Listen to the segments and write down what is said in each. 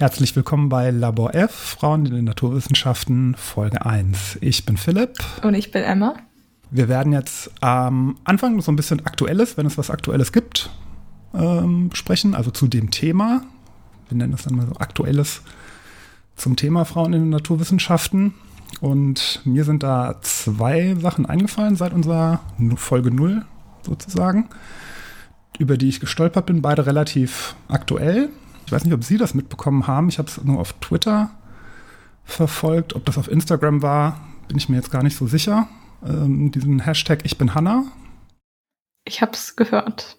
Herzlich willkommen bei Labor F, Frauen in den Naturwissenschaften, Folge 1. Ich bin Philipp. Und ich bin Emma. Wir werden jetzt am Anfang so ein bisschen Aktuelles, wenn es was Aktuelles gibt, ähm, sprechen, also zu dem Thema. Wir nennen das dann mal so Aktuelles zum Thema Frauen in den Naturwissenschaften. Und mir sind da zwei Sachen eingefallen seit unserer Folge 0 sozusagen, über die ich gestolpert bin, beide relativ aktuell. Ich weiß nicht, ob Sie das mitbekommen haben. Ich habe es nur auf Twitter verfolgt. Ob das auf Instagram war, bin ich mir jetzt gar nicht so sicher. Ähm, diesen Hashtag Ich bin Hanna. Ich habe es gehört.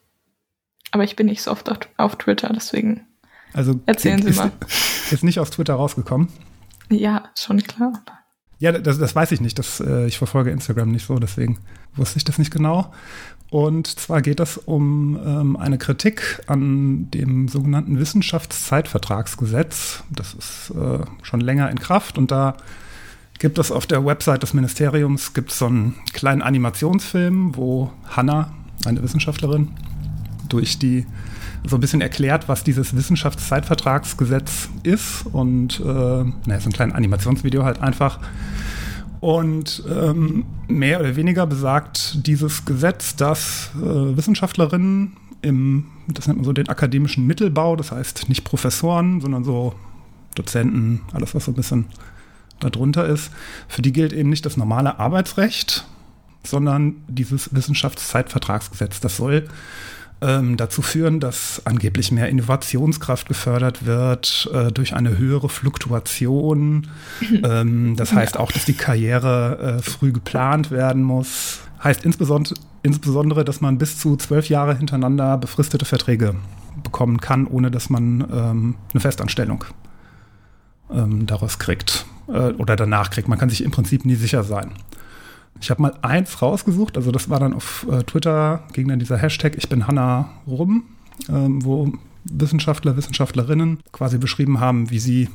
Aber ich bin nicht so oft auf, auf Twitter, deswegen also erzählen Sie ist, mal. Ist nicht auf Twitter rausgekommen. Ja, schon klar. Ja, das, das weiß ich nicht. Das, äh, ich verfolge Instagram nicht so, deswegen wusste ich das nicht genau. Und zwar geht es um ähm, eine Kritik an dem sogenannten Wissenschaftszeitvertragsgesetz. Das ist äh, schon länger in Kraft und da gibt es auf der Website des Ministeriums gibt so einen kleinen Animationsfilm, wo Hanna, eine Wissenschaftlerin, durch die so ein bisschen erklärt, was dieses Wissenschaftszeitvertragsgesetz ist und äh, naja, so ein kleines Animationsvideo halt einfach und ähm, mehr oder weniger besagt dieses Gesetz, dass äh, Wissenschaftlerinnen im, das nennt man so den akademischen Mittelbau, das heißt nicht Professoren, sondern so Dozenten, alles was so ein bisschen darunter ist, für die gilt eben nicht das normale Arbeitsrecht, sondern dieses Wissenschaftszeitvertragsgesetz. Das soll ähm, dazu führen, dass angeblich mehr Innovationskraft gefördert wird äh, durch eine höhere Fluktuation. ähm, das heißt auch, dass die Karriere äh, früh geplant werden muss. Heißt insbesondere, insbesondere, dass man bis zu zwölf Jahre hintereinander befristete Verträge bekommen kann, ohne dass man ähm, eine Festanstellung ähm, daraus kriegt äh, oder danach kriegt. Man kann sich im Prinzip nie sicher sein. Ich habe mal eins rausgesucht, also das war dann auf äh, Twitter, ging dann dieser Hashtag Ich bin Hanna rum, ähm, wo Wissenschaftler, Wissenschaftlerinnen quasi beschrieben haben, wie sie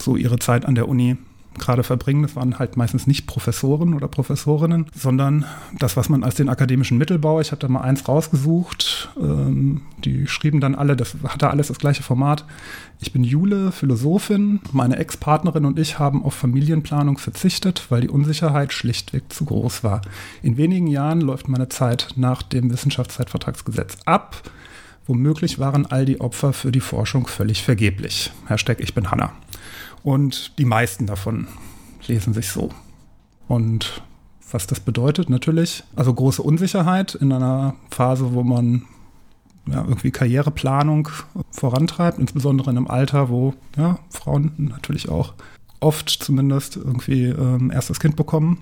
so ihre Zeit an der Uni gerade verbringen. Das waren halt meistens nicht Professoren oder Professorinnen, sondern das, was man als den akademischen Mittelbau, ich habe da mal eins rausgesucht, ähm, die schrieben dann alle, das hatte alles das gleiche Format. Ich bin Jule, Philosophin. Meine Ex-Partnerin und ich haben auf Familienplanung verzichtet, weil die Unsicherheit schlichtweg zu groß war. In wenigen Jahren läuft meine Zeit nach dem Wissenschaftszeitvertragsgesetz ab. Womöglich waren all die Opfer für die Forschung völlig vergeblich. Hashtag Ich bin Hanna. Und die meisten davon lesen sich so. Und was das bedeutet, natürlich, also große Unsicherheit in einer Phase, wo man ja, irgendwie Karriereplanung vorantreibt, insbesondere in einem Alter, wo ja, Frauen natürlich auch oft zumindest irgendwie ähm, erstes Kind bekommen.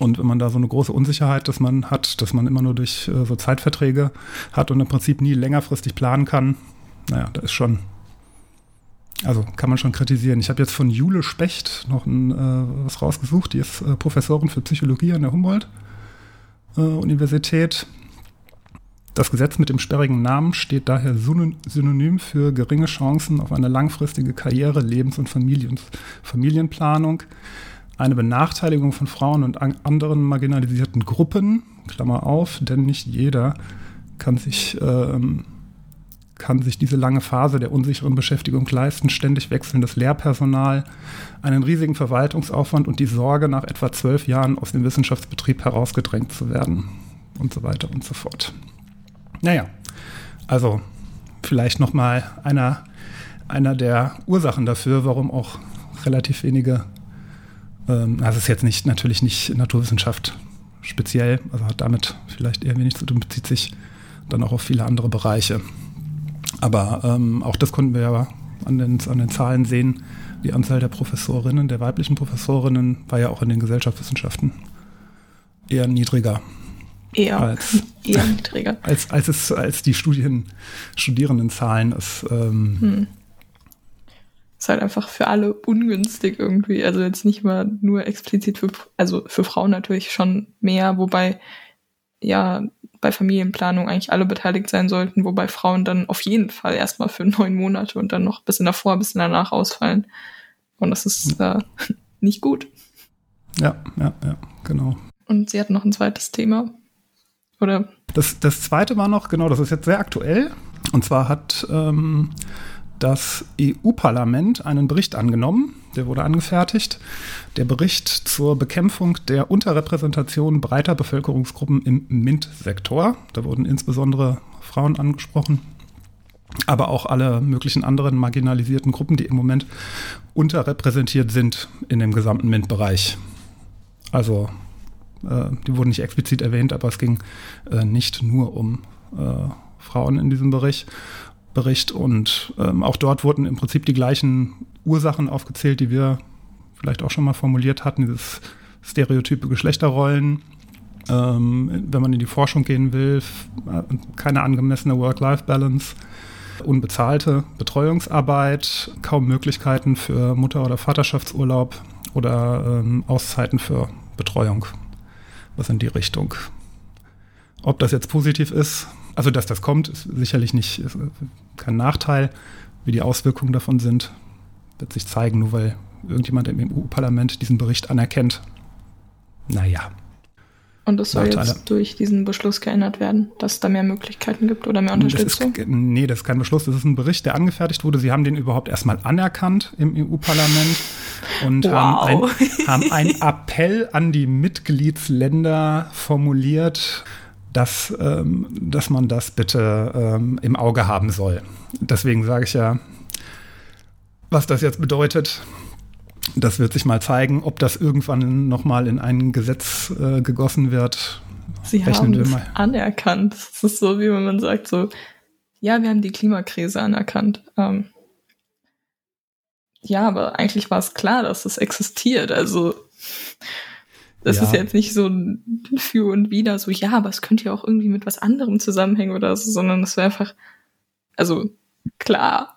Und wenn man da so eine große Unsicherheit, dass man hat, dass man immer nur durch äh, so Zeitverträge hat und im Prinzip nie längerfristig planen kann, naja, da ist schon also kann man schon kritisieren. Ich habe jetzt von Jule Specht noch ein, äh, was rausgesucht. Die ist äh, Professorin für Psychologie an der Humboldt-Universität. Äh, das Gesetz mit dem sperrigen Namen steht daher synonym für geringe Chancen auf eine langfristige Karriere, Lebens- und Familien Familienplanung, eine Benachteiligung von Frauen und an anderen marginalisierten Gruppen, Klammer auf, denn nicht jeder kann sich ähm, kann sich diese lange Phase der unsicheren Beschäftigung leisten, ständig wechselndes Lehrpersonal, einen riesigen Verwaltungsaufwand und die Sorge, nach etwa zwölf Jahren aus dem Wissenschaftsbetrieb herausgedrängt zu werden und so weiter und so fort. Naja, also vielleicht nochmal einer, einer der Ursachen dafür, warum auch relativ wenige, ähm, also es ist jetzt nicht natürlich nicht Naturwissenschaft speziell, also hat damit vielleicht eher wenig zu tun, bezieht sich dann auch auf viele andere Bereiche. Aber ähm, auch das konnten wir ja an den, an den Zahlen sehen, die Anzahl der Professorinnen, der weiblichen Professorinnen war ja auch in den Gesellschaftswissenschaften eher niedriger. Eher, als, eher niedriger. Als, als, es, als die Studien, Studierendenzahlen es. Ähm, hm. Ist halt einfach für alle ungünstig irgendwie. Also jetzt nicht mal nur explizit für, also für Frauen natürlich schon mehr, wobei ja bei Familienplanung eigentlich alle beteiligt sein sollten, wobei Frauen dann auf jeden Fall erstmal für neun Monate und dann noch ein bisschen davor, ein bisschen danach ausfallen. Und das ist äh, nicht gut. Ja, ja, ja, genau. Und sie hat noch ein zweites Thema. Oder? Das, das zweite war noch, genau, das ist jetzt sehr aktuell. Und zwar hat ähm, das EU-Parlament einen Bericht angenommen, der wurde angefertigt. Der Bericht zur Bekämpfung der Unterrepräsentation breiter Bevölkerungsgruppen im MINT-Sektor. Da wurden insbesondere Frauen angesprochen, aber auch alle möglichen anderen marginalisierten Gruppen, die im Moment unterrepräsentiert sind in dem gesamten MINT-Bereich. Also äh, die wurden nicht explizit erwähnt, aber es ging äh, nicht nur um äh, Frauen in diesem Bericht. Bericht und ähm, auch dort wurden im Prinzip die gleichen Ursachen aufgezählt, die wir vielleicht auch schon mal formuliert hatten, dieses stereotype Geschlechterrollen, ähm, wenn man in die Forschung gehen will, keine angemessene Work-Life-Balance, unbezahlte Betreuungsarbeit, kaum Möglichkeiten für Mutter- oder Vaterschaftsurlaub oder ähm, Auszeiten für Betreuung was in die Richtung. Ob das jetzt positiv ist, also dass das kommt, ist sicherlich nicht ist kein Nachteil. Wie die Auswirkungen davon sind, wird sich zeigen, nur weil irgendjemand im EU-Parlament diesen Bericht anerkennt. Naja. Und das soll Nachteile. jetzt durch diesen Beschluss geändert werden, dass es da mehr Möglichkeiten gibt oder mehr Unterstützung? Das ist, nee, das ist kein Beschluss, das ist ein Bericht, der angefertigt wurde. Sie haben den überhaupt erstmal anerkannt im EU-Parlament und wow. haben, ein, haben einen Appell an die Mitgliedsländer formuliert, dass, ähm, dass man das bitte ähm, im Auge haben soll. Deswegen sage ich ja, was das jetzt bedeutet, das wird sich mal zeigen, ob das irgendwann nochmal in ein Gesetz äh, gegossen wird. Sie Rechnen haben es anerkannt. Das ist so, wie wenn man sagt, so, ja, wir haben die Klimakrise anerkannt. Ähm, ja, aber eigentlich war es klar, dass es existiert. Also das ja. ist jetzt nicht so ein Für und Wider, so, ja, aber es könnte ja auch irgendwie mit was anderem zusammenhängen oder so, sondern es wäre einfach, also klar,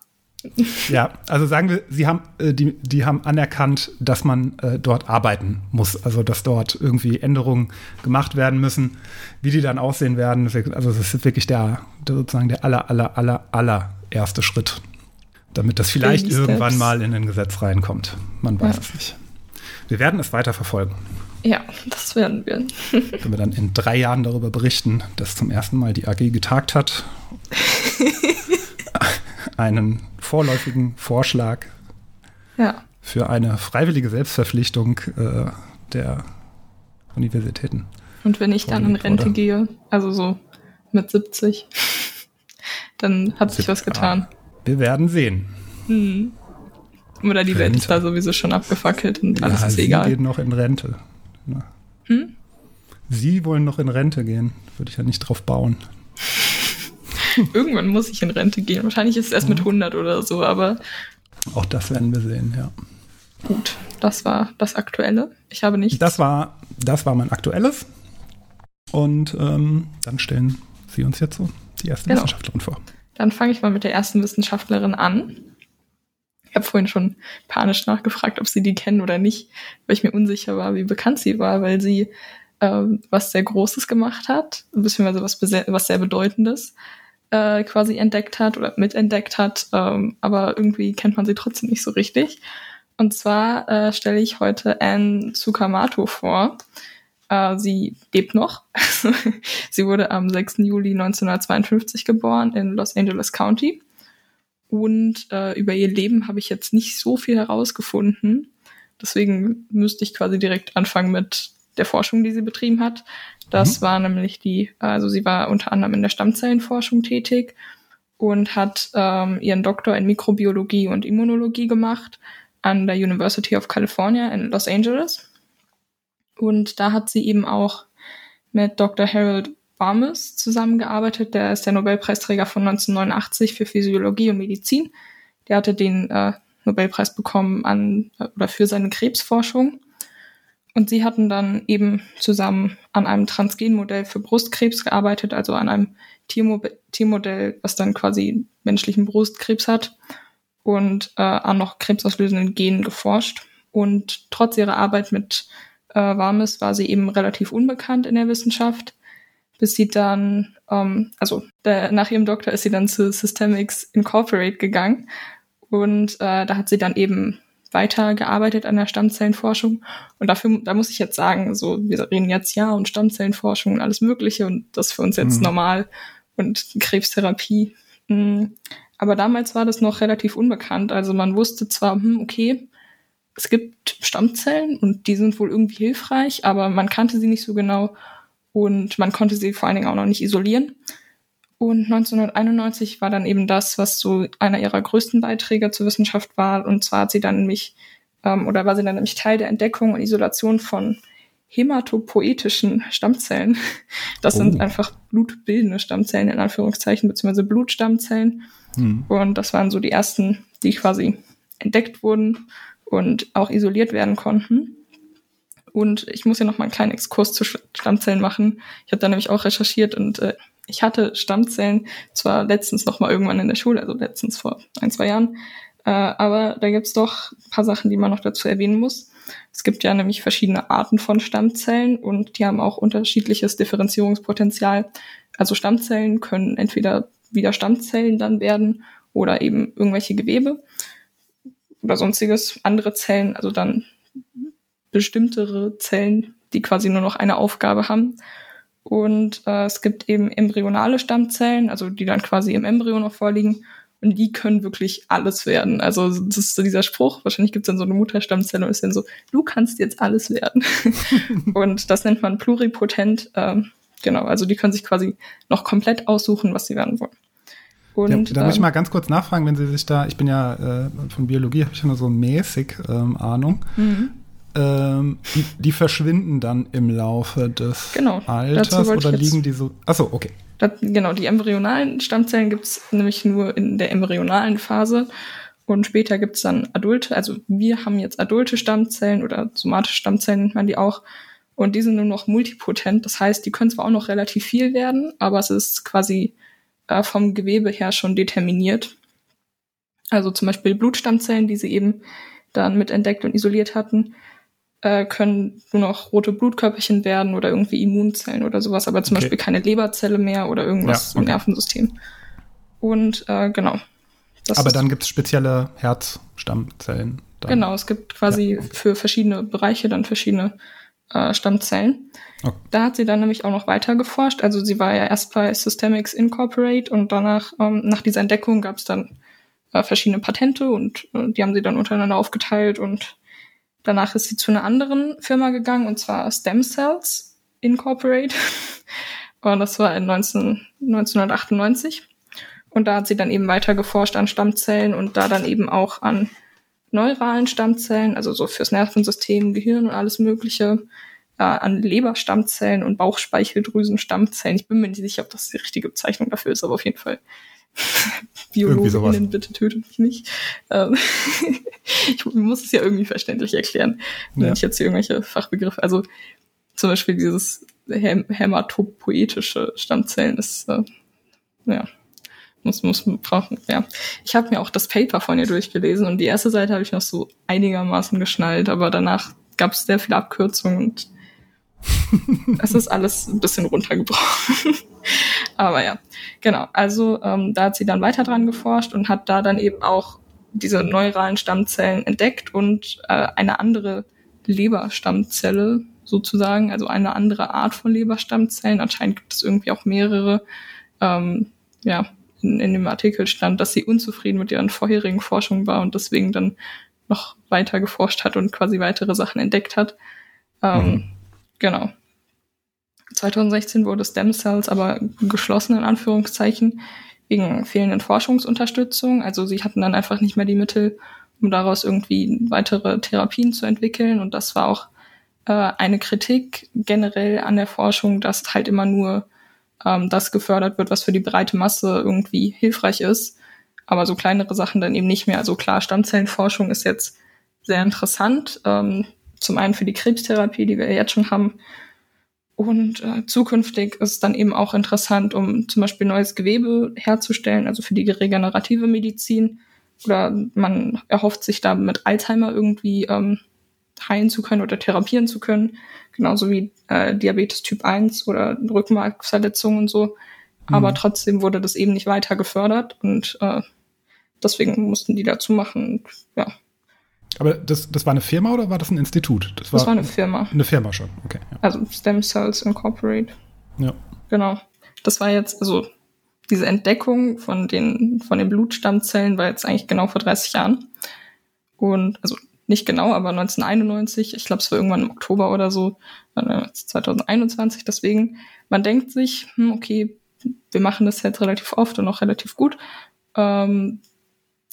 ja, also sagen wir, sie haben, äh, die, die haben anerkannt, dass man äh, dort arbeiten muss, also dass dort irgendwie Änderungen gemacht werden müssen, wie die dann aussehen werden. Also das ist wirklich der, der sozusagen der aller, aller, aller, aller erste Schritt, damit das vielleicht Baby irgendwann Steps. mal in ein Gesetz reinkommt. Man weiß ja. es nicht. Wir werden es weiter verfolgen. Ja, das werden wir. Wenn wir dann in drei Jahren darüber berichten, dass zum ersten Mal die AG getagt hat. einen vorläufigen Vorschlag ja. für eine freiwillige Selbstverpflichtung äh, der Universitäten. Und wenn ich dann in Rente wurde. gehe, also so mit 70, dann hat sich was getan. Wir werden sehen. Hm. Oder die Rente. Welt ist da sowieso schon abgefackelt und alles ja, ist egal. Sie gehen noch in Rente. Hm? Sie wollen noch in Rente gehen. Würde ich ja nicht drauf bauen. Irgendwann muss ich in Rente gehen. Wahrscheinlich ist es erst mit 100 mhm. oder so, aber. Auch das werden wir sehen, ja. Gut, das war das Aktuelle. Ich habe nichts. Das war, das war mein Aktuelles. Und ähm, dann stellen Sie uns jetzt so die erste genau. Wissenschaftlerin vor. Dann fange ich mal mit der ersten Wissenschaftlerin an. Ich habe vorhin schon panisch nachgefragt, ob Sie die kennen oder nicht, weil ich mir unsicher war, wie bekannt sie war, weil sie ähm, was sehr Großes gemacht hat, beziehungsweise was, was sehr Bedeutendes äh, quasi entdeckt hat oder mitentdeckt hat, ähm, aber irgendwie kennt man sie trotzdem nicht so richtig. Und zwar äh, stelle ich heute Anne Tsukamoto vor. Äh, sie lebt noch. sie wurde am 6. Juli 1952 geboren in Los Angeles County. Und äh, über ihr Leben habe ich jetzt nicht so viel herausgefunden. Deswegen müsste ich quasi direkt anfangen mit der Forschung, die sie betrieben hat. Das mhm. war nämlich die, also sie war unter anderem in der Stammzellenforschung tätig und hat ähm, ihren Doktor in Mikrobiologie und Immunologie gemacht an der University of California in Los Angeles. Und da hat sie eben auch mit Dr. Harold Barmes zusammengearbeitet. Der ist der Nobelpreisträger von 1989 für Physiologie und Medizin. der hatte den äh, Nobelpreis bekommen an oder für seine Krebsforschung. Und sie hatten dann eben zusammen an einem Transgenmodell für Brustkrebs gearbeitet, also an einem Tiermo Tiermodell, was dann quasi menschlichen Brustkrebs hat und äh, an noch krebsauslösenden Genen geforscht. Und trotz ihrer Arbeit mit äh, Warmes war sie eben relativ unbekannt in der Wissenschaft, bis sie dann, ähm, also der, nach ihrem Doktor ist sie dann zu Systemics Incorporate gegangen und äh, da hat sie dann eben weitergearbeitet an der Stammzellenforschung. Und dafür, da muss ich jetzt sagen, so, wir reden jetzt ja und Stammzellenforschung und alles Mögliche und das für uns jetzt mhm. normal und Krebstherapie. Mhm. Aber damals war das noch relativ unbekannt. Also man wusste zwar, hm, okay, es gibt Stammzellen und die sind wohl irgendwie hilfreich, aber man kannte sie nicht so genau und man konnte sie vor allen Dingen auch noch nicht isolieren. Und 1991 war dann eben das, was so einer ihrer größten Beiträge zur Wissenschaft war. Und zwar hat sie dann nämlich, ähm, oder war sie dann nämlich Teil der Entdeckung und Isolation von hämatopoetischen Stammzellen. Das oh. sind einfach blutbildende Stammzellen in Anführungszeichen, beziehungsweise Blutstammzellen. Hm. Und das waren so die ersten, die quasi entdeckt wurden und auch isoliert werden konnten. Und ich muss hier noch mal einen kleinen Exkurs zu Stammzellen machen. Ich habe da nämlich auch recherchiert und äh, ich hatte Stammzellen zwar letztens noch mal irgendwann in der Schule, also letztens vor ein, zwei Jahren, äh, aber da gibt's doch ein paar Sachen, die man noch dazu erwähnen muss. Es gibt ja nämlich verschiedene Arten von Stammzellen und die haben auch unterschiedliches Differenzierungspotenzial. Also Stammzellen können entweder wieder Stammzellen dann werden oder eben irgendwelche Gewebe oder sonstiges, andere Zellen, also dann bestimmtere Zellen, die quasi nur noch eine Aufgabe haben. Und äh, es gibt eben embryonale Stammzellen, also die dann quasi im Embryo noch vorliegen. Und die können wirklich alles werden. Also das ist so dieser Spruch, wahrscheinlich gibt es dann so eine Mutterstammzelle und ist dann so, du kannst jetzt alles werden. und das nennt man pluripotent. Ähm, genau, also die können sich quasi noch komplett aussuchen, was sie werden wollen. Und, ja, da muss ich ähm, mal ganz kurz nachfragen, wenn Sie sich da, ich bin ja äh, von Biologie, habe ich ja nur so mäßig ähm, Ahnung. Mhm ähm, die, die, verschwinden dann im Laufe des genau, Alters oder liegen die so? Achso, okay. Das, genau, die embryonalen Stammzellen gibt es nämlich nur in der embryonalen Phase. Und später gibt es dann adulte, also wir haben jetzt adulte Stammzellen oder somatische Stammzellen nennt man die auch. Und die sind nur noch multipotent. Das heißt, die können zwar auch noch relativ viel werden, aber es ist quasi äh, vom Gewebe her schon determiniert. Also zum Beispiel Blutstammzellen, die sie eben dann mit entdeckt und isoliert hatten, äh, können nur noch rote Blutkörperchen werden oder irgendwie Immunzellen oder sowas, aber zum okay. Beispiel keine Leberzelle mehr oder irgendwas ja, okay. im Nervensystem. Und äh, genau. aber dann gibt es spezielle Herzstammzellen. Dann. Genau, es gibt quasi ja, okay. für verschiedene Bereiche dann verschiedene äh, Stammzellen. Okay. Da hat sie dann nämlich auch noch weiter geforscht. Also sie war ja erst bei Systemics Incorporate und danach, ähm, nach dieser Entdeckung gab es dann äh, verschiedene Patente und äh, die haben sie dann untereinander aufgeteilt und Danach ist sie zu einer anderen Firma gegangen, und zwar Stem Cells Incorporate. Und das war in 19, 1998. Und da hat sie dann eben weiter geforscht an Stammzellen und da dann eben auch an neuralen Stammzellen, also so fürs Nervensystem, Gehirn und alles Mögliche, äh, an Leberstammzellen und Bauchspeicheldrüsenstammzellen. Ich bin mir nicht sicher, ob das die richtige Bezeichnung dafür ist, aber auf jeden Fall Biologinnen, bitte tötet mich nicht. Ähm, ich muss es ja irgendwie verständlich erklären, wenn ja. ich jetzt hier irgendwelche Fachbegriffe, also zum Beispiel dieses hämatopoetische Stammzellen ist, äh, ja, muss, muss brauchen, ja. Ich habe mir auch das Paper von ihr durchgelesen und die erste Seite habe ich noch so einigermaßen geschnallt, aber danach gab es sehr viele Abkürzungen und es ist alles ein bisschen runtergebrochen. Aber ja, genau. Also ähm, da hat sie dann weiter dran geforscht und hat da dann eben auch diese neuralen Stammzellen entdeckt und äh, eine andere Leberstammzelle sozusagen, also eine andere Art von Leberstammzellen. Anscheinend gibt es irgendwie auch mehrere. Ähm, ja, in, in dem Artikel stand, dass sie unzufrieden mit ihren vorherigen Forschungen war und deswegen dann noch weiter geforscht hat und quasi weitere Sachen entdeckt hat. Ähm, mhm. Genau. 2016 wurde Stem Cells aber geschlossen in Anführungszeichen wegen fehlenden Forschungsunterstützung. Also sie hatten dann einfach nicht mehr die Mittel, um daraus irgendwie weitere Therapien zu entwickeln. Und das war auch äh, eine Kritik generell an der Forschung, dass halt immer nur ähm, das gefördert wird, was für die breite Masse irgendwie hilfreich ist. aber so kleinere Sachen dann eben nicht mehr. Also klar, Stammzellenforschung ist jetzt sehr interessant. Ähm, zum einen für die Krebstherapie, die wir jetzt schon haben. Und äh, zukünftig ist es dann eben auch interessant, um zum Beispiel neues Gewebe herzustellen, also für die regenerative Medizin. Oder man erhofft sich da mit Alzheimer irgendwie ähm, heilen zu können oder therapieren zu können. Genauso wie äh, Diabetes Typ 1 oder Rückenmarksverletzungen und so. Aber mhm. trotzdem wurde das eben nicht weiter gefördert und äh, deswegen mussten die dazu machen. Ja. Aber das, das war eine Firma oder war das ein Institut? Das war, das war eine Firma. Eine Firma schon, okay. Ja. Also Stem Cells Incorporate. Ja. Genau. Das war jetzt, also diese Entdeckung von den, von den Blutstammzellen war jetzt eigentlich genau vor 30 Jahren. Und, also nicht genau, aber 1991, ich glaube, es war irgendwann im Oktober oder so, 2021. Deswegen, man denkt sich, hm, okay, wir machen das jetzt relativ oft und auch relativ gut. Ähm,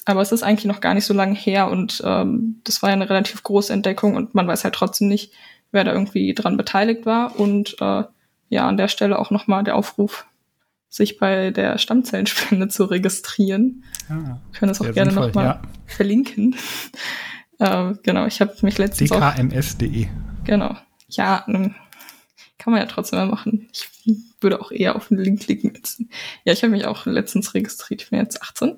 aber es ist eigentlich noch gar nicht so lange her und ähm, das war ja eine relativ große Entdeckung und man weiß halt trotzdem nicht, wer da irgendwie dran beteiligt war. Und äh, ja, an der Stelle auch nochmal der Aufruf, sich bei der Stammzellenspende zu registrieren. Ja, ah, Wir können das auch gerne nochmal ja. verlinken. äh, genau, ich habe mich letztens dkms.de. Genau. Ja, kann man ja trotzdem mal machen. Ich würde auch eher auf den Link klicken. Ja, ich habe mich auch letztens registriert. Ich bin jetzt 18.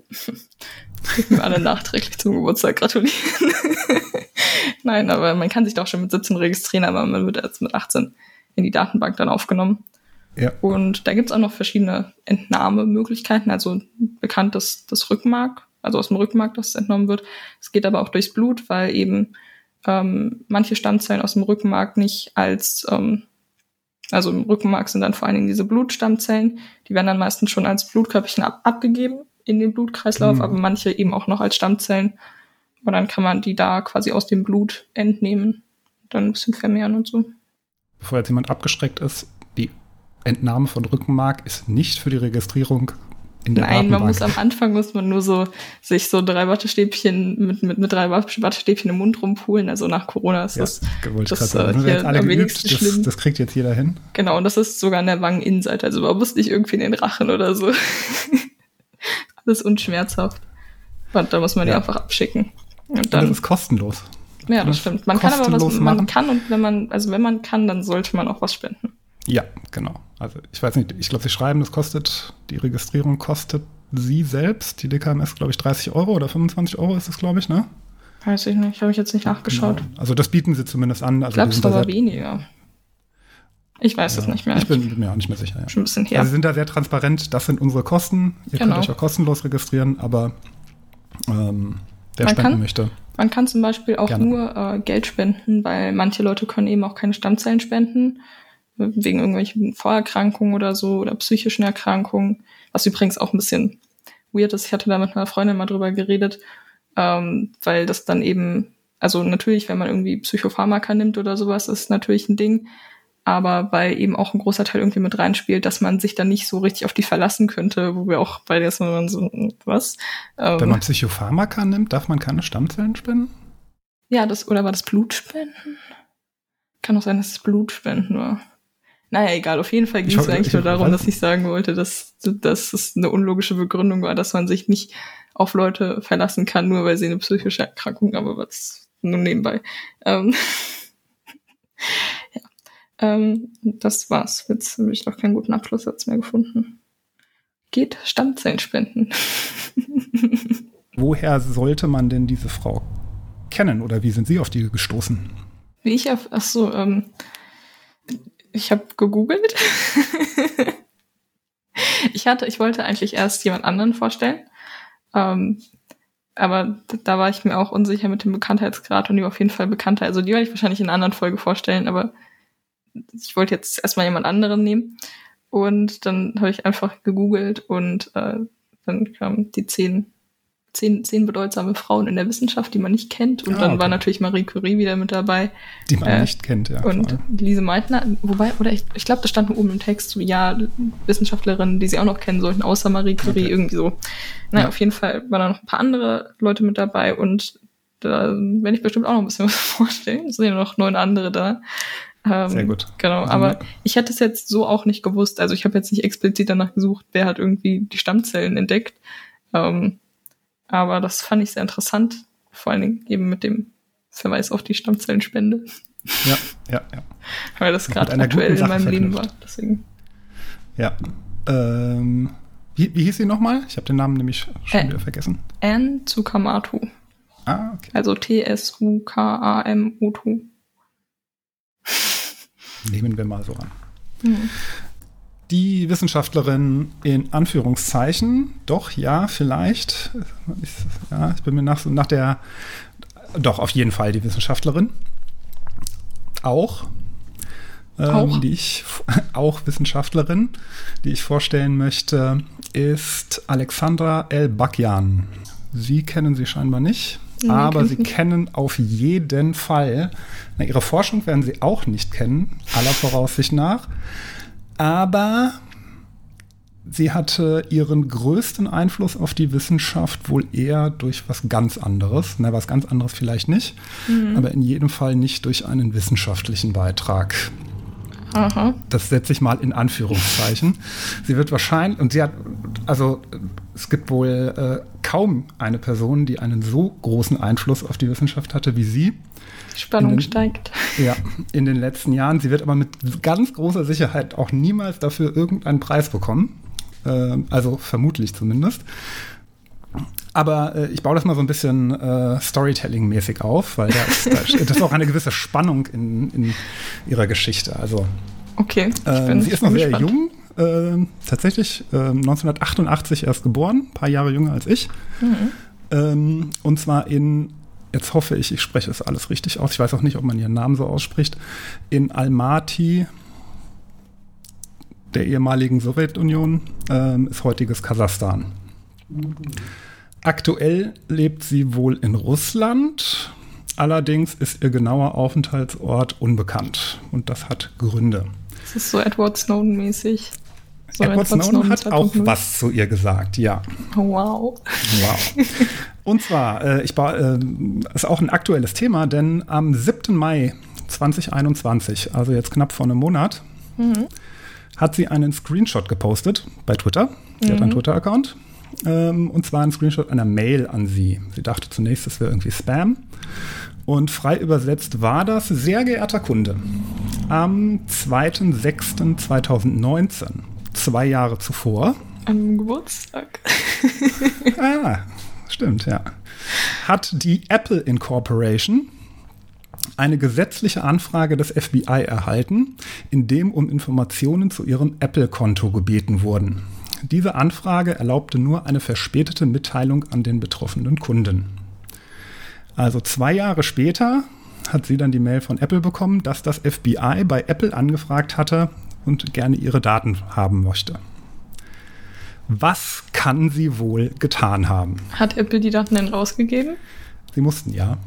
Ich mir alle nachträglich zum Geburtstag gratulieren. Nein, aber man kann sich doch schon mit 17 registrieren, aber man wird erst mit 18 in die Datenbank dann aufgenommen. Ja. Und da gibt's auch noch verschiedene Entnahmemöglichkeiten. Also bekannt ist das Rückenmark, also aus dem Rückenmark, das entnommen wird. Es geht aber auch durchs Blut, weil eben ähm, manche Stammzellen aus dem Rückenmark nicht als ähm, also im Rückenmark sind dann vor allen Dingen diese Blutstammzellen, die werden dann meistens schon als Blutkörperchen ab abgegeben in den Blutkreislauf, mhm. aber manche eben auch noch als Stammzellen. Und dann kann man die da quasi aus dem Blut entnehmen, dann ein bisschen vermehren und so. Bevor jetzt jemand abgeschreckt ist, die Entnahme von Rückenmark ist nicht für die Registrierung Nein, Datenbank. man muss am Anfang muss man nur so sich so drei Wattestäbchen mit, mit, mit drei Wattestäbchen im Mund rumpulen. Also nach Corona ist ja, das, das, das äh, hier am wenigsten schlimm. Das, kriegt jetzt jeder hin. Genau, und das ist sogar an der Wangeninnenseite. Also man muss nicht irgendwie in den Rachen oder so. Alles unschmerzhaft. Und da muss man ja. die einfach abschicken. Und dann, und das ist kostenlos. Ja, das stimmt. Man kann aber was, man kann und wenn man, also wenn man kann, dann sollte man auch was spenden. Ja, genau. Also ich weiß nicht, ich glaube, Sie schreiben, das kostet, die Registrierung kostet Sie selbst, die DKMS, glaube ich, 30 Euro oder 25 Euro ist das, glaube ich, ne? Weiß ich nicht, habe ich jetzt nicht nachgeschaut. Genau. Also das bieten Sie zumindest an. Also ich glaube, es war aber weniger. Ich weiß ja, es nicht mehr. Ich bin mir auch nicht mehr sicher. Ja. Schon ein bisschen her. Also Sie sind da sehr transparent, das sind unsere Kosten. Ihr genau. könnt euch auch kostenlos registrieren, aber ähm, wer man spenden kann, möchte. Man kann zum Beispiel auch gerne. nur äh, Geld spenden, weil manche Leute können eben auch keine Stammzellen spenden wegen irgendwelchen Vorerkrankungen oder so oder psychischen Erkrankungen, was übrigens auch ein bisschen weird ist. Ich hatte da mit einer Freundin mal drüber geredet, ähm, weil das dann eben, also natürlich, wenn man irgendwie Psychopharmaka nimmt oder sowas, ist natürlich ein Ding, aber weil eben auch ein großer Teil irgendwie mit reinspielt, dass man sich dann nicht so richtig auf die verlassen könnte, wo wir auch bei der so, was. Ähm, wenn man Psychopharmaka nimmt, darf man keine Stammzellen spenden? Ja, das, oder war das Blutspenden? Kann auch sein, dass es Blutspenden war. Naja, egal. Auf jeden Fall ging es eigentlich nur darum, dass ich sagen wollte, dass, dass es eine unlogische Begründung war, dass man sich nicht auf Leute verlassen kann, nur weil sie eine psychische Erkrankung haben, aber was nur nebenbei. Ähm, ja. Ähm, das war's. Jetzt habe ich noch keinen guten Abschlusssatz mehr gefunden. Geht Stammzellen spenden. Woher sollte man denn diese Frau kennen oder wie sind Sie auf die gestoßen? Wie ich auf, ach so, ähm, ich habe gegoogelt. ich hatte, ich wollte eigentlich erst jemand anderen vorstellen. Ähm, aber da war ich mir auch unsicher mit dem Bekanntheitsgrad und die war auf jeden Fall bekannter. Also die werde ich wahrscheinlich in einer anderen Folge vorstellen, aber ich wollte jetzt erstmal jemand anderen nehmen. Und dann habe ich einfach gegoogelt und äh, dann kamen die zehn zehn, zehn bedeutsame Frauen in der Wissenschaft, die man nicht kennt. Und ah, dann okay. war natürlich Marie Curie wieder mit dabei. Die man äh, nicht kennt, ja. Und. Lise Meitner, wobei, oder ich, ich glaube, da stand oben im Text, so, ja, Wissenschaftlerinnen, die sie auch noch kennen sollten, außer Marie Curie, okay. irgendwie so. Naja, ja. auf jeden Fall waren da noch ein paar andere Leute mit dabei und da werde ich bestimmt auch noch ein bisschen was vorstellen. Es sind ja noch neun andere da. Ähm, Sehr gut. Genau, also, aber ich hätte es jetzt so auch nicht gewusst. Also ich habe jetzt nicht explizit danach gesucht, wer hat irgendwie die Stammzellen entdeckt. Ähm, Aber das fand ich sehr interessant, vor allen Dingen eben mit dem Verweis auf die Stammzellenspende. Ja, ja, ja. Weil das gerade aktuell in meinem Leben war. Deswegen. Ja. Ähm, wie, wie hieß sie nochmal? Ich habe den Namen nämlich schon Ä wieder vergessen. Anne Tsukamatu. Ah, okay. Also T-S-U-K-A-M-O-T. Nehmen wir mal so an. Mhm. Die Wissenschaftlerin in Anführungszeichen, doch, ja, vielleicht. Ich, ja, ich bin mir nach, nach der, doch, auf jeden Fall die Wissenschaftlerin. Auch. Ähm, Auch? Die ich, auch Wissenschaftlerin, die ich vorstellen möchte, ist Alexandra El-Bakyan. Sie kennen sie scheinbar nicht, Nee, aber Sie kennen auf jeden Fall, na, Ihre Forschung werden Sie auch nicht kennen, aller Voraussicht nach, aber sie hatte ihren größten Einfluss auf die Wissenschaft wohl eher durch was ganz anderes. Na, was ganz anderes vielleicht nicht, aber in jedem Fall nicht durch einen wissenschaftlichen Beitrag. Aha. Das setze ich mal in Anführungszeichen. Sie wird wahrscheinlich, und sie hat, also es gibt wohl äh, kaum eine Person, die einen so großen Einfluss auf die Wissenschaft hatte wie sie. Spannung den- steigt. Ja, in den letzten Jahren. Sie wird aber mit ganz großer Sicherheit auch niemals dafür irgendeinen Preis bekommen. Ähm, also vermutlich zumindest. Aber äh, ich baue das mal so ein bisschen äh, Storytelling-mäßig auf, weil da ist, da ist, das ist auch eine gewisse Spannung in, in ihrer Geschichte. Also Okay. Ich ähm, sie ist noch bin sehr gespannt. jung, ähm, tatsächlich ähm, 1988 erst geboren, ein paar Jahre jünger als ich. Mhm. Ähm, und zwar in, jetzt hoffe ich, ich spreche es alles richtig aus, ich weiß auch nicht, ob man ihren Namen so ausspricht, in Almaty, der ehemaligen Sowjetunion, ähm, ist heutiges Kasachstan. Aktuell lebt sie wohl in Russland. Allerdings ist ihr genauer Aufenthaltsort unbekannt. Und das hat Gründe. Das ist so Edward Snowden-mäßig. So Edward Snowden hat auch 2.0. was zu ihr gesagt, ja. Wow. Wow. Und zwar, äh, ich äh, ist auch ein aktuelles Thema, denn am 7. Mai 2021, also jetzt knapp vor einem Monat, hat sie einen Screenshot gepostet bei Twitter. Sie hat einen Twitter-Account. Ähm, und zwar einen Screenshot einer Mail an sie. Sie dachte zunächst, es wäre irgendwie Spam. Und frei übersetzt war das, sehr geehrter Kunde, am 2.6.2019, zwei Jahre zuvor, Am Geburtstag. Ah, stimmt, ja. Hat die Apple Incorporation eine gesetzliche Anfrage des FBI erhalten, in dem um Informationen zu ihrem Apple-Konto gebeten wurden. Diese Anfrage erlaubte nur eine verspätete Mitteilung an den betroffenen Kunden. Also zwei Jahre später hat sie dann die Mail von Apple bekommen, dass das FBI bei Apple angefragt hatte und gerne ihre Daten haben möchte. Was kann sie wohl getan haben? Hat Apple die Daten denn rausgegeben? Sie mussten ja.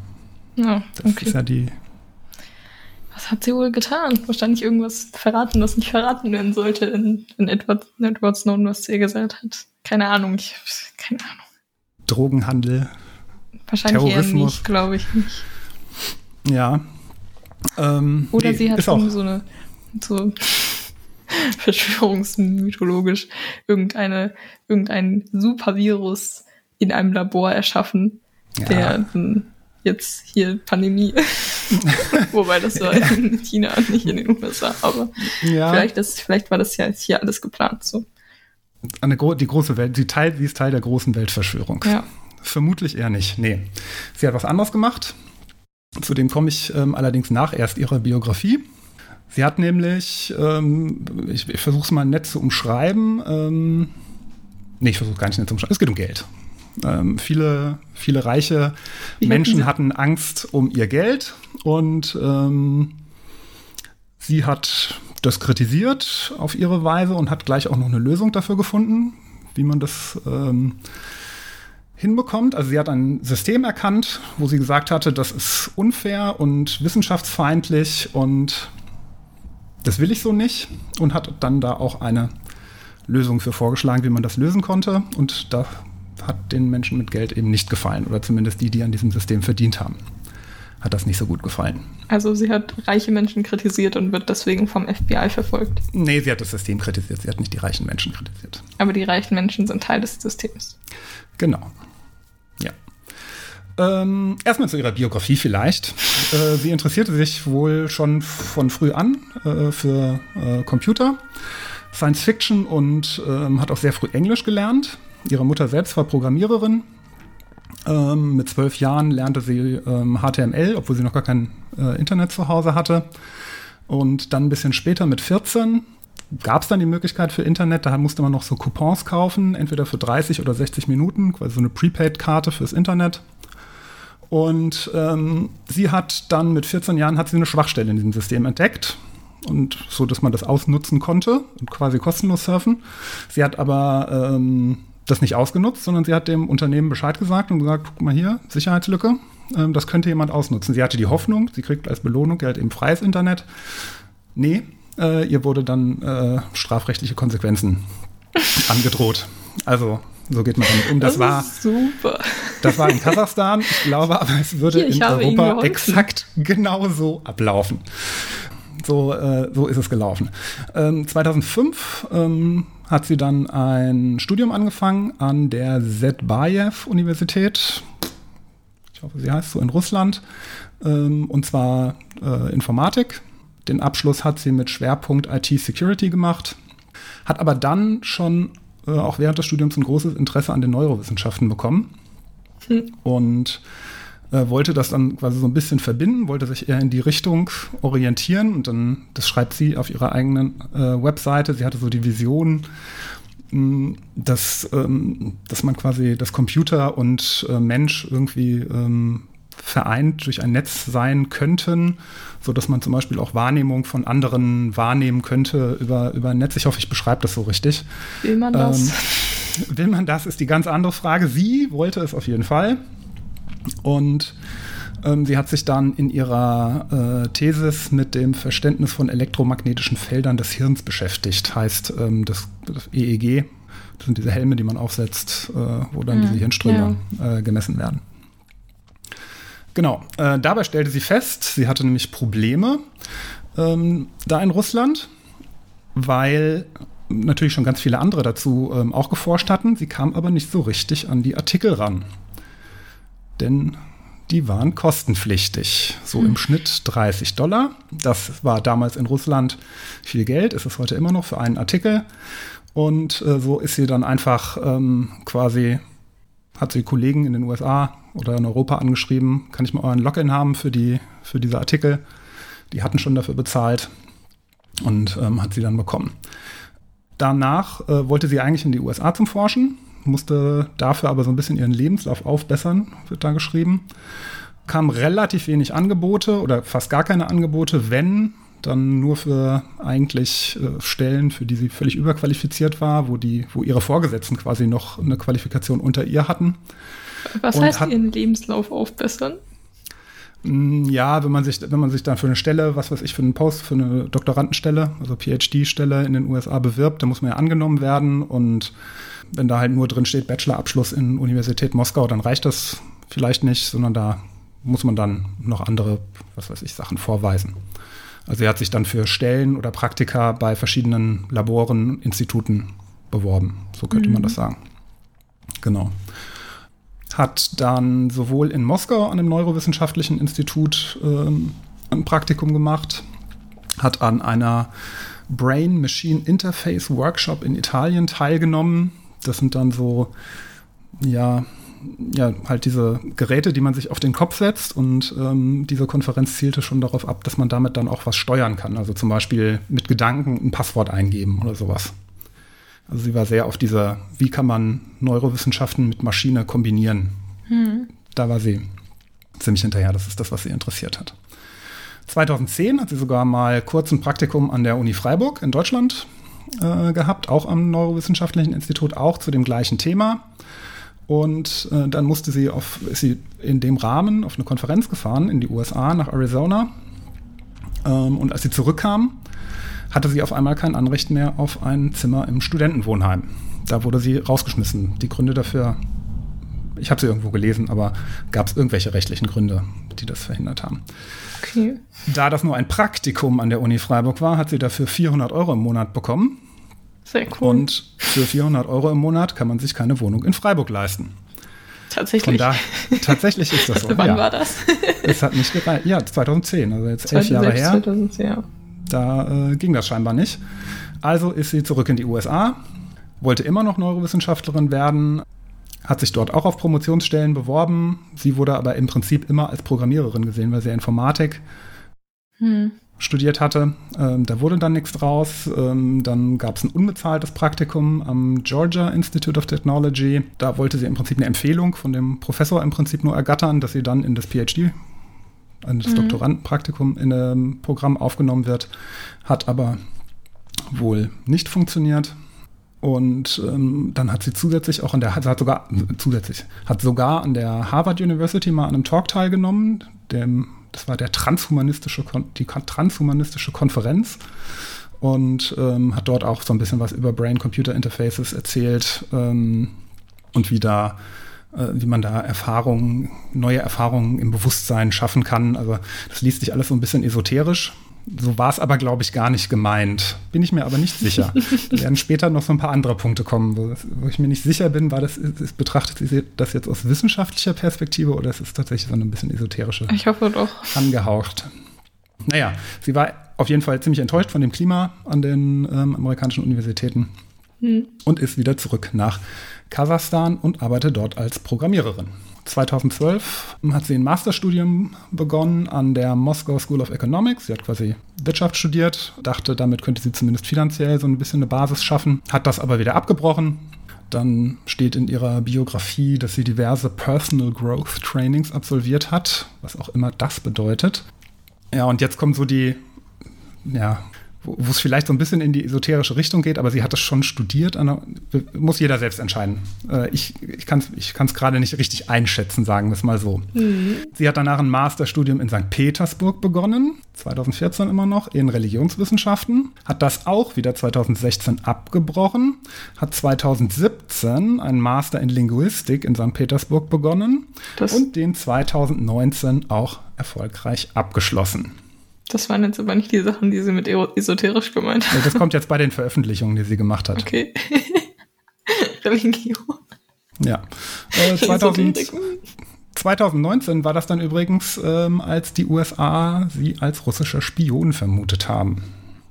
Ja, Das okay. ist ja die. Was hat sie wohl getan? Wahrscheinlich irgendwas verraten, was nicht verraten werden sollte in, in Edward, Edward Snowden, was sie ihr gesagt hat. Keine Ahnung. Ich, keine Ahnung. Drogenhandel. Wahrscheinlich eher Terrorismus. nicht, glaube ich nicht. Ja. Ähm, Oder nee, sie hat so eine so verschwörungsmythologisch irgendeine irgendein Supervirus in einem Labor erschaffen, Ja. der jetzt hier Pandemie. Wobei das war in China und nicht in den USA, aber ja, vielleicht, das, vielleicht war das ja jetzt hier alles geplant so. eine, gro- die große Welt, sie, teilt, sie ist Teil der großen Weltverschwörung. Ja. Vermutlich eher nicht. Nee. Sie hat was anderes gemacht. Zu dem komme ich ähm, allerdings nach erst ihrer Biografie. Sie hat nämlich, ähm, ich, ich versuche es mal nett zu umschreiben. Ähm, nee, ich versuche gar nicht nett zu umschreiben. Es geht um Geld. Ähm, viele, viele reiche hatten Menschen hatten Angst um ihr Geld und ähm, sie hat das kritisiert auf ihre Weise und hat gleich auch noch eine Lösung dafür gefunden, wie man das ähm, hinbekommt. Also sie hat ein System erkannt, wo sie gesagt hatte, das ist unfair und wissenschaftsfeindlich und das will ich so nicht und hat dann da auch eine Lösung für vorgeschlagen, wie man das lösen konnte. Und da hat den Menschen mit Geld eben nicht gefallen oder zumindest die, die an diesem System verdient haben. Hat das nicht so gut gefallen. Also sie hat reiche Menschen kritisiert und wird deswegen vom FBI verfolgt. Nee, sie hat das System kritisiert, sie hat nicht die reichen Menschen kritisiert. Aber die reichen Menschen sind Teil des Systems. Genau. Ähm, erstmal zu ihrer Biografie vielleicht. Äh, sie interessierte sich wohl schon von früh an äh, für äh, Computer, Science Fiction und ähm, hat auch sehr früh Englisch gelernt. Ihre Mutter selbst war Programmiererin. Ähm, mit zwölf Jahren lernte sie HTML, ähm, obwohl sie noch gar kein äh, Internet zu Hause hatte. Und dann ein bisschen später mit 14 gab es dann die Möglichkeit für Internet, da musste man noch so Coupons kaufen, entweder für 30 oder 60 Minuten, quasi so eine Prepaid-Karte fürs Internet. Und ähm, sie hat dann mit 14 Jahren hat sie eine Schwachstelle in diesem System entdeckt und so, dass man das ausnutzen konnte und quasi kostenlos surfen. Sie hat aber ähm, das nicht ausgenutzt, sondern sie hat dem Unternehmen Bescheid gesagt und gesagt, guck mal hier, Sicherheitslücke, ähm, das könnte jemand ausnutzen. Sie hatte die Hoffnung, sie kriegt als Belohnung Geld eben freies Internet. Nee, äh, ihr wurde dann äh, strafrechtliche Konsequenzen angedroht. Also so geht man damit um. Das, das war super. Das war in Kasachstan. Ich glaube aber, es würde Hier, in Europa exakt genauso ablaufen. So, äh, so ist es gelaufen. Ähm, 2005 ähm, hat sie dann ein Studium angefangen an der Zetbayev-Universität. Ich hoffe, sie heißt so in Russland. Ähm, und zwar äh, Informatik. Den Abschluss hat sie mit Schwerpunkt IT-Security gemacht, hat aber dann schon äh, auch während des Studiums ein großes Interesse an den Neurowissenschaften bekommen hm. und äh, wollte das dann quasi so ein bisschen verbinden, wollte sich eher in die Richtung orientieren und dann, das schreibt sie auf ihrer eigenen äh, Webseite, sie hatte so die Vision, hm, dass, ähm, dass man quasi das Computer und äh, Mensch irgendwie ähm, vereint durch ein Netz sein könnten, so dass man zum Beispiel auch Wahrnehmung von anderen wahrnehmen könnte über, über ein Netz. Ich hoffe, ich beschreibe das so richtig. Will man das? Ähm, will man das, ist die ganz andere Frage. Sie wollte es auf jeden Fall. Und ähm, sie hat sich dann in ihrer äh, Thesis mit dem Verständnis von elektromagnetischen Feldern des Hirns beschäftigt. Heißt, ähm, das, das, EEG, das sind diese Helme, die man aufsetzt, äh, wo dann ja, diese Hirnströme ja. äh, gemessen werden. Genau, äh, dabei stellte sie fest, sie hatte nämlich Probleme ähm, da in Russland, weil natürlich schon ganz viele andere dazu ähm, auch geforscht hatten. Sie kam aber nicht so richtig an die Artikel ran. Denn die waren kostenpflichtig. So im hm. Schnitt 30 Dollar. Das war damals in Russland viel Geld, ist es heute immer noch für einen Artikel. Und äh, so ist sie dann einfach ähm, quasi, hat sie Kollegen in den USA oder in Europa angeschrieben, kann ich mal euren Login haben für, die, für diese Artikel. Die hatten schon dafür bezahlt und ähm, hat sie dann bekommen. Danach äh, wollte sie eigentlich in die USA zum Forschen, musste dafür aber so ein bisschen ihren Lebenslauf aufbessern, wird da geschrieben. Kam relativ wenig Angebote oder fast gar keine Angebote, wenn dann nur für eigentlich äh, Stellen, für die sie völlig überqualifiziert war, wo, die, wo ihre Vorgesetzten quasi noch eine Qualifikation unter ihr hatten. Was und heißt hat, ihren Lebenslauf aufbessern? Mm, ja, wenn man sich, wenn man sich dann für eine Stelle, was weiß ich, für einen Post, für eine Doktorandenstelle, also PhD-Stelle in den USA bewirbt, dann muss man ja angenommen werden und wenn da halt nur drin steht Bachelorabschluss in Universität Moskau, dann reicht das vielleicht nicht, sondern da muss man dann noch andere, was weiß ich, Sachen vorweisen. Also er hat sich dann für Stellen oder Praktika bei verschiedenen Laboren, Instituten beworben. So könnte mhm. man das sagen. Genau hat dann sowohl in Moskau an einem Neurowissenschaftlichen Institut ähm, ein Praktikum gemacht, hat an einer Brain-Machine Interface Workshop in Italien teilgenommen. Das sind dann so, ja, ja, halt diese Geräte, die man sich auf den Kopf setzt und ähm, diese Konferenz zielte schon darauf ab, dass man damit dann auch was steuern kann. Also zum Beispiel mit Gedanken ein Passwort eingeben oder sowas. Also sie war sehr auf dieser, wie kann man Neurowissenschaften mit Maschine kombinieren. Hm. Da war sie ziemlich hinterher. Das ist das, was sie interessiert hat. 2010 hat sie sogar mal kurz ein Praktikum an der Uni Freiburg in Deutschland äh, gehabt, auch am Neurowissenschaftlichen Institut, auch zu dem gleichen Thema. Und äh, dann musste sie auf, ist sie in dem Rahmen auf eine Konferenz gefahren in die USA nach Arizona. Ähm, und als sie zurückkam, hatte sie auf einmal kein Anrecht mehr auf ein Zimmer im Studentenwohnheim. Da wurde sie rausgeschmissen. Die Gründe dafür, ich habe sie irgendwo gelesen, aber gab es irgendwelche rechtlichen Gründe, die das verhindert haben. Okay. Da das nur ein Praktikum an der Uni Freiburg war, hat sie dafür 400 Euro im Monat bekommen. Sehr cool. Und für 400 Euro im Monat kann man sich keine Wohnung in Freiburg leisten. Tatsächlich. Von da, tatsächlich ist das so. Wann ja. war das? Es hat nicht gereicht. Ja, 2010, also jetzt elf Jahre her. 2010, ja. Da äh, ging das scheinbar nicht. Also ist sie zurück in die USA, wollte immer noch Neurowissenschaftlerin werden, hat sich dort auch auf Promotionsstellen beworben. Sie wurde aber im Prinzip immer als Programmiererin gesehen, weil sie Informatik Hm. Studiert hatte. Ähm, da wurde dann nichts draus. Ähm, dann gab es ein unbezahltes Praktikum am Georgia Institute of Technology. Da wollte sie im Prinzip eine Empfehlung von dem Professor im Prinzip nur ergattern, dass sie dann in das PhD, in das Doktorandenpraktikum in einem Programm aufgenommen wird. Hat aber wohl nicht funktioniert. Und ähm, dann hat sie zusätzlich auch an der, hat sogar, zusätzlich, hat sogar an der Harvard University mal an einem Talk teilgenommen, dem, das war der transhumanistische, die transhumanistische Konferenz und ähm, hat dort auch so ein bisschen was über Brain-Computer-Interfaces erzählt ähm, und wie da äh, wie man da Erfahrungen, neue Erfahrungen im Bewusstsein schaffen kann. Also das liest sich alles so ein bisschen esoterisch. So war es aber, glaube ich, gar nicht gemeint. Bin ich mir aber nicht sicher. Da werden später noch so ein paar andere Punkte kommen, wo, wo ich mir nicht sicher bin, war das, ist, betrachtet sie das jetzt aus wissenschaftlicher Perspektive oder ist es tatsächlich so eine bisschen esoterische Ich hoffe doch. angehaucht. Naja, sie war auf jeden Fall ziemlich enttäuscht von dem Klima an den ähm, amerikanischen Universitäten und ist wieder zurück nach Kasachstan und arbeitet dort als Programmiererin. 2012 hat sie ein Masterstudium begonnen an der Moscow School of Economics. Sie hat quasi Wirtschaft studiert, dachte, damit könnte sie zumindest finanziell so ein bisschen eine Basis schaffen, hat das aber wieder abgebrochen. Dann steht in ihrer Biografie, dass sie diverse Personal Growth Trainings absolviert hat, was auch immer das bedeutet. Ja, und jetzt kommt so die, ja, wo es vielleicht so ein bisschen in die esoterische Richtung geht, aber sie hat es schon studiert. Der, muss jeder selbst entscheiden. Äh, ich ich kann es ich kann's gerade nicht richtig einschätzen, sagen wir es mal so. Sie hat danach ein Masterstudium in St. Petersburg begonnen, 2014 immer noch, in Religionswissenschaften, hat das auch wieder 2016 abgebrochen, hat 2017 einen Master in Linguistik in St. Petersburg begonnen Das- und den 2019 auch erfolgreich abgeschlossen. Das waren jetzt aber nicht die Sachen, die sie mit esoterisch gemeint haben. Das kommt jetzt bei den Veröffentlichungen, die sie gemacht hat. Okay. Religion. Ja. Äh, 2000, Esoterik. 2019 war das dann übrigens, ähm, als die USA sie als russischer Spion vermutet haben.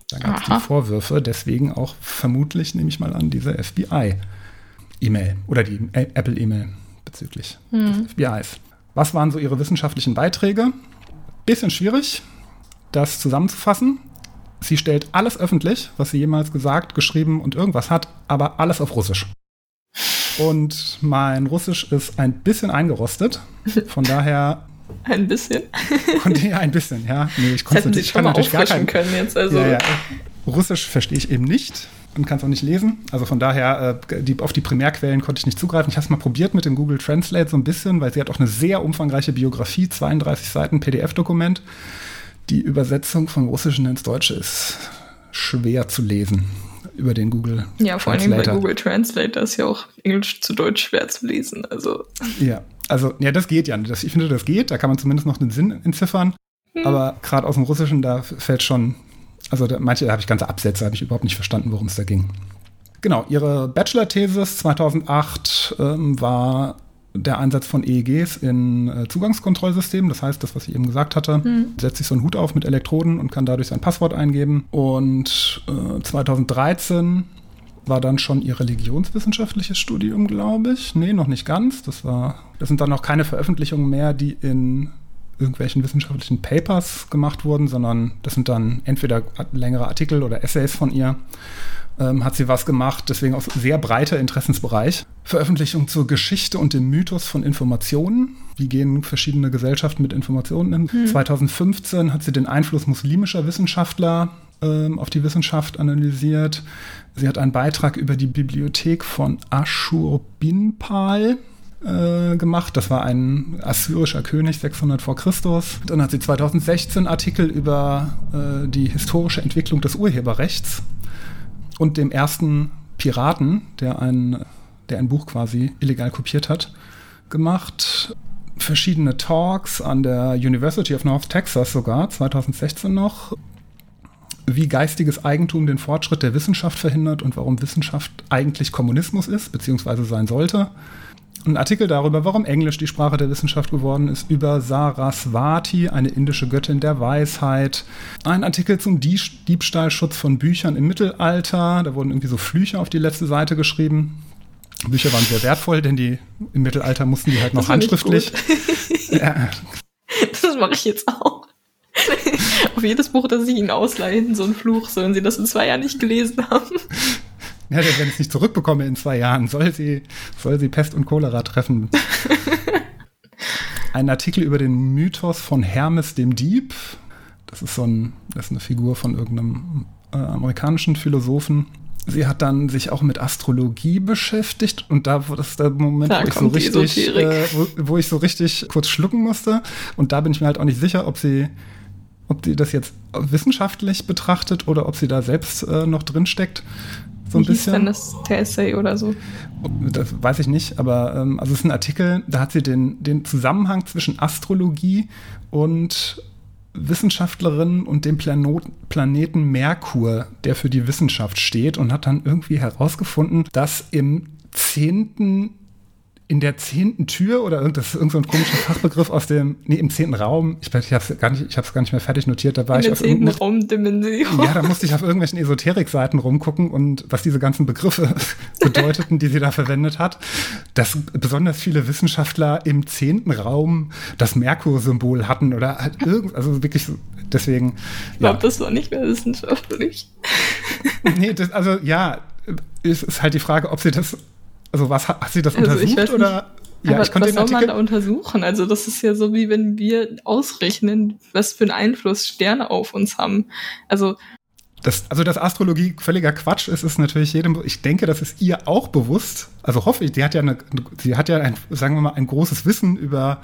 Da gab es die Vorwürfe, deswegen auch vermutlich, nehme ich mal an, diese FBI-E-Mail oder die A- Apple-E-Mail bezüglich des FBIs. Was waren so ihre wissenschaftlichen Beiträge? Bisschen schwierig, das zusammenzufassen. Sie stellt alles öffentlich, was sie jemals gesagt, geschrieben und irgendwas hat, aber alles auf Russisch. Und mein Russisch ist ein bisschen eingerostet. Von daher Ein bisschen. konnte ja ein bisschen, ja. Nee, ich konnte hätten sie ich schon kann natürlich gar kein, können jetzt. Also, ja, ja. Russisch verstehe ich eben nicht und kann es auch nicht lesen. Also von daher, äh, die, auf die Primärquellen konnte ich nicht zugreifen. Ich habe es mal probiert mit dem Google Translate so ein bisschen, weil sie hat auch eine sehr umfangreiche Biografie, 32 Seiten PDF-Dokument. Die Übersetzung vom Russischen ins Deutsche ist schwer zu lesen über den Google ja, vor allem bei Translator. Google Translate ist ja auch Englisch zu Deutsch schwer zu lesen. Also, Ja, also, ja, das geht ja. Das, ich finde, das geht. Da kann man zumindest noch den Sinn entziffern. Aber gerade aus dem Russischen, da fällt schon, also da, manche, da habe ich ganze Absätze, habe ich überhaupt nicht verstanden, worum es da ging. Genau, ihre Bachelor-Thesis 2008 ähm, war der Einsatz von EEGs in äh, Zugangskontrollsystemen. Das heißt, das, was ich eben gesagt hatte, setzt sich so einen Hut auf mit Elektroden und kann dadurch sein Passwort eingeben. Und äh, 2013 war dann schon ihr religionswissenschaftliches Studium, glaube ich. Nee, noch nicht ganz. Das war, das sind dann noch keine Veröffentlichungen mehr, die in irgendwelchen wissenschaftlichen Papers gemacht wurden, sondern das sind dann entweder längere Artikel oder Essays von ihr. Ähm, hat sie was gemacht, deswegen auch sehr breiter Interessensbereich. Veröffentlichung zur Geschichte und dem Mythos von Informationen. Wie gehen verschiedene Gesellschaften mit Informationen um? 2015 hat sie den Einfluss muslimischer Wissenschaftler ähm, auf die Wissenschaft analysiert. Sie hat einen Beitrag über die Bibliothek von Ashurbanipal äh, gemacht. Das war ein assyrischer König 600 vor Christus. Dann hat sie 2016 Artikel über äh, die historische Entwicklung des Urheberrechts und dem ersten Piraten, der ein, der ein Buch quasi illegal kopiert hat, gemacht. Verschiedene Talks an der University of North Texas sogar, 2016 noch, wie geistiges Eigentum den Fortschritt der Wissenschaft verhindert und warum Wissenschaft eigentlich Kommunismus ist, beziehungsweise sein sollte. Ein Artikel darüber, warum Englisch die Sprache der Wissenschaft geworden ist, über Saraswati, eine indische Göttin der Weisheit. Ein Artikel zum Diebstahlschutz von Büchern im Mittelalter. Da wurden irgendwie so Flüche auf die letzte Seite geschrieben. Bücher waren sehr wertvoll, denn die im Mittelalter mussten die halt noch handschriftlich. ja. Das mache ich jetzt auch. Auf jedes Buch, das ich ihnen ausleihe, so ein Fluch, sollen sie das in zwei Jahren nicht gelesen haben. Ja, wenn ich es nicht zurückbekomme in zwei Jahren, soll sie, soll sie Pest und Cholera treffen. Ein Artikel über den Mythos von Hermes dem Dieb. Das ist so ein, das ist eine Figur von irgendeinem äh, amerikanischen Philosophen. Sie hat dann sich auch mit Astrologie beschäftigt und da das ist der Moment, da wo ich so richtig, äh, wo, wo, ich so richtig kurz schlucken musste. Und da bin ich mir halt auch nicht sicher, ob sie, ob sie das jetzt wissenschaftlich betrachtet oder ob sie da selbst äh, noch drin steckt. So ein Wie bisschen. Hieß denn das der Essay oder so? Das weiß ich nicht, aber ähm, also es ist ein Artikel, da hat sie den, den Zusammenhang zwischen Astrologie und Wissenschaftlerin und dem Planeten Merkur, der für die Wissenschaft steht, und hat dann irgendwie herausgefunden, dass im zehnten in der zehnten Tür oder das ist irgendein so komischer Fachbegriff aus dem, nee, im zehnten Raum, ich, ich habe es gar, nicht, ich hab's gar nicht mehr fertig notiert, da war in ich auf zehnten Raumdimension. Ja, da musste ich auf irgendwelchen Esoterik-Seiten rumgucken und was diese ganzen Begriffe bedeuteten, die sie da verwendet hat, dass besonders viele Wissenschaftler im zehnten Raum das Merkur-Symbol hatten oder halt irgend, also wirklich deswegen. Ich glaube, ja. das war nicht mehr wissenschaftlich. nee, das, also ja, ist, ist halt die Frage, ob sie das also was hat sie das also untersucht oder? Ja, Aber ich konnte was soll man da untersuchen? Also das ist ja so wie wenn wir ausrechnen, was für einen Einfluss Sterne auf uns haben. Also das, also dass Astrologie völliger Quatsch ist, ist natürlich jedem. Ich denke, das ist ihr auch bewusst. Also hoffe ich. Die hat ja eine, sie hat ja ein, sagen wir mal, ein großes Wissen über.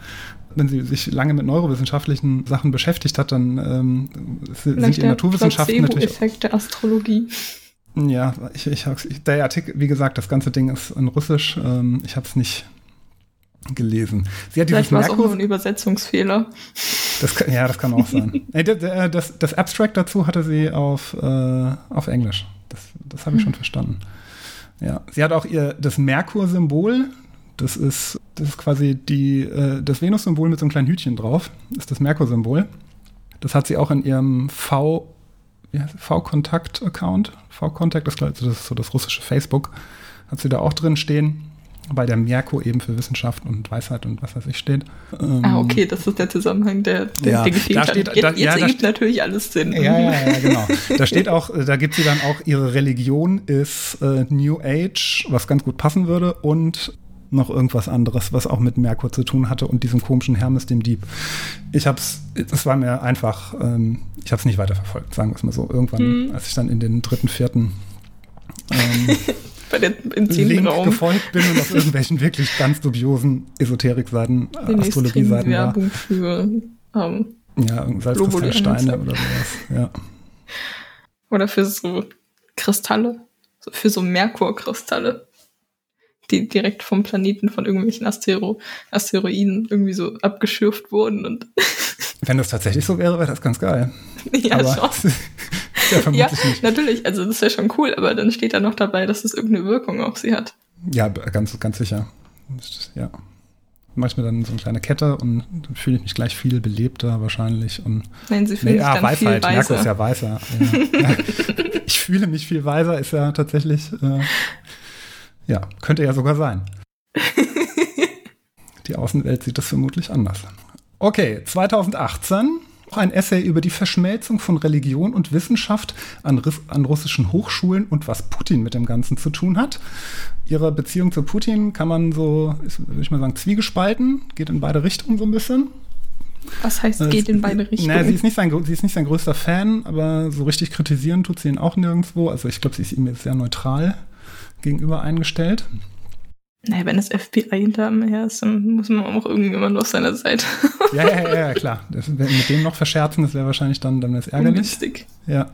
Wenn sie sich lange mit neurowissenschaftlichen Sachen beschäftigt hat, dann ähm, sind die Naturwissenschaften natürlich. Effekt der Astrologie. Ja, ich, ich, der Artikel, wie gesagt, das ganze Ding ist in Russisch. Ähm, ich habe es nicht gelesen. Sie hat Vielleicht war es auch nur ein Übersetzungsfehler. Das kann, ja, das kann auch sein. nee, das, das, das, Abstract dazu hatte sie auf, äh, auf Englisch. Das, das habe ich hm. schon verstanden. Ja, sie hat auch ihr das Merkur-Symbol. Das ist, das ist quasi die, äh, das Venus-Symbol mit so einem kleinen Hütchen drauf. Das ist das Merkur-Symbol. Das hat sie auch in ihrem V V-Kontakt-Account. V-Kontakt, das, das ist so das russische Facebook. Hat sie da auch drin stehen. Bei der Mirko eben für Wissenschaft und Weisheit und was weiß ich steht. Ähm, ah, okay, das ist der Zusammenhang, der, der ja, gefehlt da steht, Jetzt, da, ja, ergibt natürlich alles Sinn. Ja, ja, ja, genau. da steht auch, da gibt sie dann auch, ihre Religion ist äh, New Age, was ganz gut passen würde, und noch irgendwas anderes, was auch mit Merkur zu tun hatte und diesem komischen Hermes, dem Dieb. Ich hab's, es war mir einfach, ähm, ich habe es nicht weiterverfolgt, sagen wir es mal so. Irgendwann, mhm. als ich dann in den dritten, vierten ähm, Bei den, im Link Raum. gefolgt bin und auf irgendwelchen wirklich ganz dubiosen Esoterik-Seiten, Astrologie-Seiten war. Werbung für ähm, ja, Salzkristallsteine oder sowas. Ja. Oder für so Kristalle, für so Merkurkristalle die direkt vom Planeten von irgendwelchen Astero Asteroiden irgendwie so abgeschürft wurden. Und Wenn das tatsächlich so wäre, wäre das ganz geil. ja, aber schon. ja, ja natürlich. Also das wäre schon cool, aber dann steht da noch dabei, dass es irgendeine Wirkung auf sie hat. Ja, ganz, ganz sicher. Ja. Mache ich mir dann so eine kleine Kette und dann fühle ich mich gleich viel belebter wahrscheinlich. Und Nein, sie fühlen nee, sich ja, dann Weisheit. viel weiser. Merkur ist ja weiser. Ja. ich fühle mich viel weiser, ist ja tatsächlich äh, ja, könnte ja sogar sein. die Außenwelt sieht das vermutlich anders. Okay, 2018 ein Essay über die Verschmelzung von Religion und Wissenschaft an, an, russischen Hochschulen und was Putin mit dem Ganzen zu tun hat. Ihre Beziehung zu Putin kann man so, würde ich mal sagen, zwiegespalten, geht in beide Richtungen so ein bisschen. Was heißt, geht in beide Richtungen? Naja, sie ist, nicht sein, sie ist nicht sein größter Fan, aber so richtig kritisieren tut sie ihn auch nirgendwo. Also ich glaube, sie ist ihm jetzt sehr neutral gegenüber eingestellt. Naja, wenn das FBI hinterm her ist, dann muss man auch irgendjemand auf seiner Seite. ja, ja, ja, klar. Das, mit dem noch verscherzen, das wäre wahrscheinlich dann, dann das ärgerlich. Ungünstig. Ja.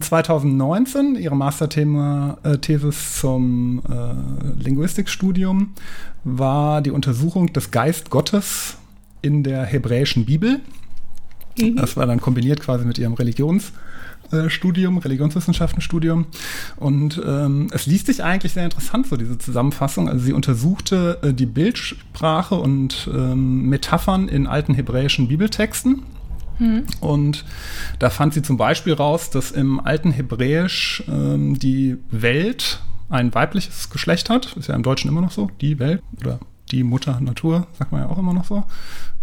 2019 ihre Masterthema-Thesis äh, zum äh, Linguistikstudium war die Untersuchung des Geist Gottes in der hebräischen Bibel. Mhm. Das war dann kombiniert quasi mit ihrem Religions- Studium, Religionswissenschaften-Studium. Und ähm, es liest sich eigentlich sehr interessant, so diese Zusammenfassung. Also sie untersuchte äh, die Bildsprache und ähm, Metaphern in alten hebräischen Bibeltexten. Hm. Und da fand sie zum Beispiel raus, dass im alten Hebräisch ähm, die Welt ein weibliches Geschlecht hat. Ist ja im Deutschen immer noch so, die Welt oder die Mutter Natur, sagt man ja auch immer noch so.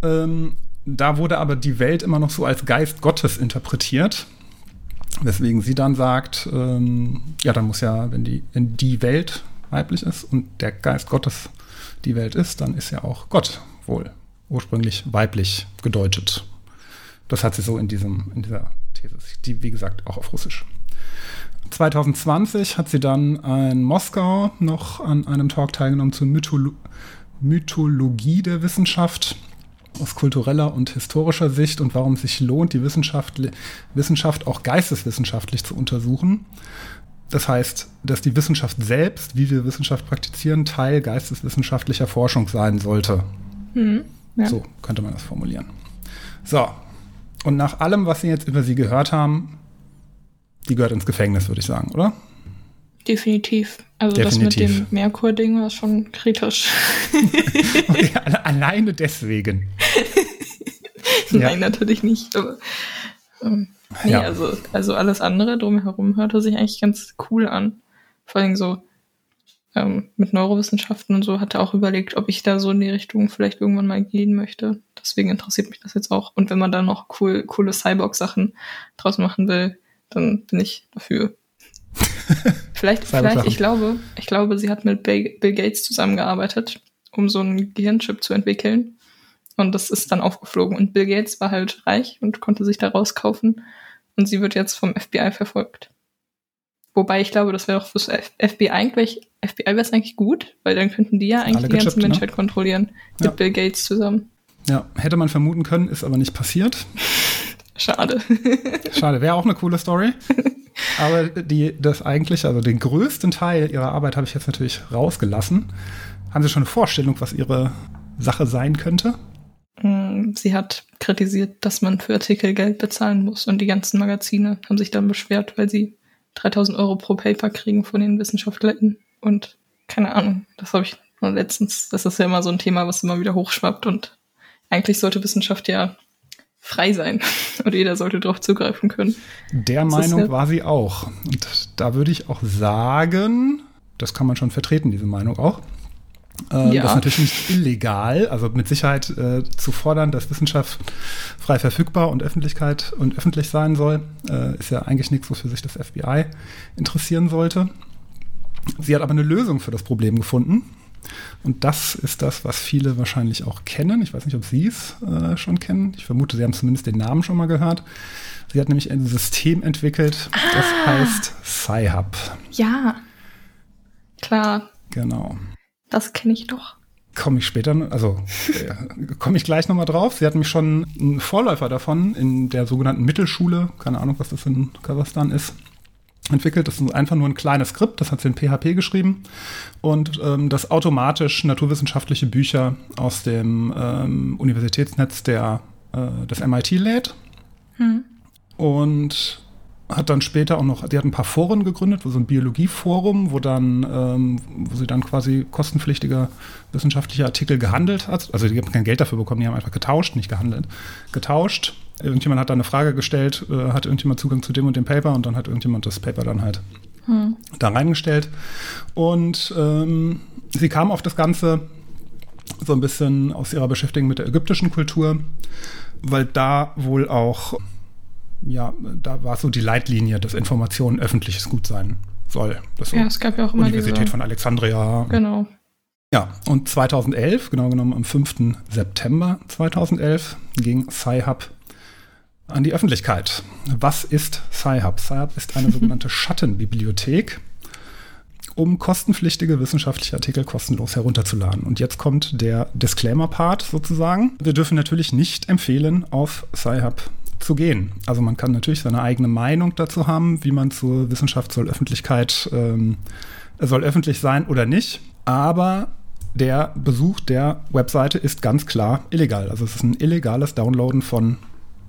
Ähm, da wurde aber die Welt immer noch so als Geist Gottes interpretiert. Weswegen sie dann sagt, ähm, ja, dann muss ja, wenn die, wenn die Welt weiblich ist und der Geist Gottes die Welt ist, dann ist ja auch Gott wohl ursprünglich weiblich gedeutet. Das hat sie so in, diesem, in dieser These, die wie gesagt auch auf Russisch. 2020 hat sie dann in Moskau noch an einem Talk teilgenommen zur Mytholo Mythologie der Wissenschaft aus kultureller und historischer Sicht und warum es sich lohnt, die Wissenschaft, Wissenschaft auch geisteswissenschaftlich zu untersuchen. Das heißt, dass die Wissenschaft selbst, wie wir Wissenschaft praktizieren, Teil geisteswissenschaftlicher Forschung sein sollte. Mhm, ja. So könnte man das formulieren. So, und nach allem, was Sie jetzt über sie gehört haben, die gehört ins Gefängnis, würde ich sagen, oder? Definitiv. Also Definitiv. das mit dem Merkur-Ding war schon kritisch. okay, alleine deswegen. Nein, ja. natürlich nicht. Aber, ähm, nee, ja. also, also alles andere drumherum hörte sich eigentlich ganz cool an. Vor allem so ähm, mit Neurowissenschaften und so hat er auch überlegt, ob ich da so in die Richtung vielleicht irgendwann mal gehen möchte. Deswegen interessiert mich das jetzt auch. Und wenn man da noch cool, coole Cyborg-Sachen draus machen will, dann bin ich dafür. vielleicht, vielleicht, ich glaube, ich glaube, sie hat mit Bill Gates zusammengearbeitet, um so einen Gehirnchip zu entwickeln. Und das ist dann aufgeflogen. Und Bill Gates war halt reich und konnte sich da rauskaufen. Und sie wird jetzt vom FBI verfolgt. Wobei ich glaube, das wäre auch fürs FBI eigentlich, FBI wäre es eigentlich gut, weil dann könnten die ja eigentlich die ganze ne? Menschheit ne? kontrollieren. Mit ja. Bill Gates zusammen. Ja, hätte man vermuten können, ist aber nicht passiert. Schade. Schade, wäre auch eine coole Story. Aber die, das eigentliche, also den größten Teil ihrer Arbeit habe ich jetzt natürlich rausgelassen. Haben Sie schon eine Vorstellung, was Ihre Sache sein könnte? Mm, sie hat kritisiert, dass man für Artikel Geld bezahlen muss und die ganzen Magazine haben sich dann beschwert, weil sie 3000 Euro pro Paper kriegen von den Wissenschaftlern und keine Ahnung, das habe ich nur letztens, das ist ja immer so ein Thema, was immer wieder hochschwappt und eigentlich sollte Wissenschaft ja frei sein und jeder sollte darauf zugreifen können. Der das Meinung ja war sie auch. Und da würde ich auch sagen, das kann man schon vertreten, diese Meinung auch. Ähm, ja. Das ist natürlich nicht illegal, also mit Sicherheit äh, zu fordern, dass Wissenschaft frei verfügbar und Öffentlichkeit und öffentlich sein soll, äh, ist ja eigentlich nichts, wofür sich das FBI interessieren sollte. Sie hat aber eine Lösung für das Problem gefunden. Und das ist das, was viele wahrscheinlich auch kennen. Ich weiß nicht, ob Sie es äh, schon kennen. Ich vermute, Sie haben zumindest den Namen schon mal gehört. Sie hat nämlich ein System entwickelt, ah. das heißt Sci-Hub. Ja, klar. Genau. Das kenne ich doch. Komme ich später, also äh, komme ich gleich nochmal drauf. Sie hat mich schon einen Vorläufer davon in der sogenannten Mittelschule, keine Ahnung, was das in Kasachstan ist, entwickelt. Das ist einfach nur ein kleines Skript, das hat sie in PHP geschrieben und ähm, das automatisch naturwissenschaftliche Bücher aus dem ähm, Universitätsnetz der, äh, des MIT lädt. Hm. Und hat dann später auch noch, die hat ein paar Foren gegründet, so ein Biologieforum, wo dann, ähm, wo sie dann quasi kostenpflichtige wissenschaftliche Artikel gehandelt hat. Also die haben kein Geld dafür bekommen, die haben einfach getauscht, nicht gehandelt. Getauscht. Irgendjemand hat da eine Frage gestellt, äh, hat irgendjemand Zugang zu dem und dem Paper und dann hat irgendjemand das Paper dann halt hm. da reingestellt. Und ähm, sie kam auf das Ganze so ein bisschen aus ihrer Beschäftigung mit der ägyptischen Kultur, weil da wohl auch ja, da war so die Leitlinie, dass Informationen öffentliches Gut sein soll. Das ja, es gab ja auch immer Universität diese, von Alexandria. Genau. Ja, und 2011, genau genommen am 5. September 2011, ging Sci-Hub an die Öffentlichkeit. Was ist Sci-Hub? Sci-Hub ist eine sogenannte Schattenbibliothek, um kostenpflichtige wissenschaftliche Artikel kostenlos herunterzuladen. Und jetzt kommt der Disclaimer-Part sozusagen. Wir dürfen natürlich nicht empfehlen, auf Sci-Hub zu gehen. Also man kann natürlich seine eigene Meinung dazu haben, wie man zur Wissenschaft soll Öffentlichkeit ähm, soll öffentlich sein oder nicht. Aber der Besuch der Webseite ist ganz klar illegal. Also es ist ein illegales Downloaden von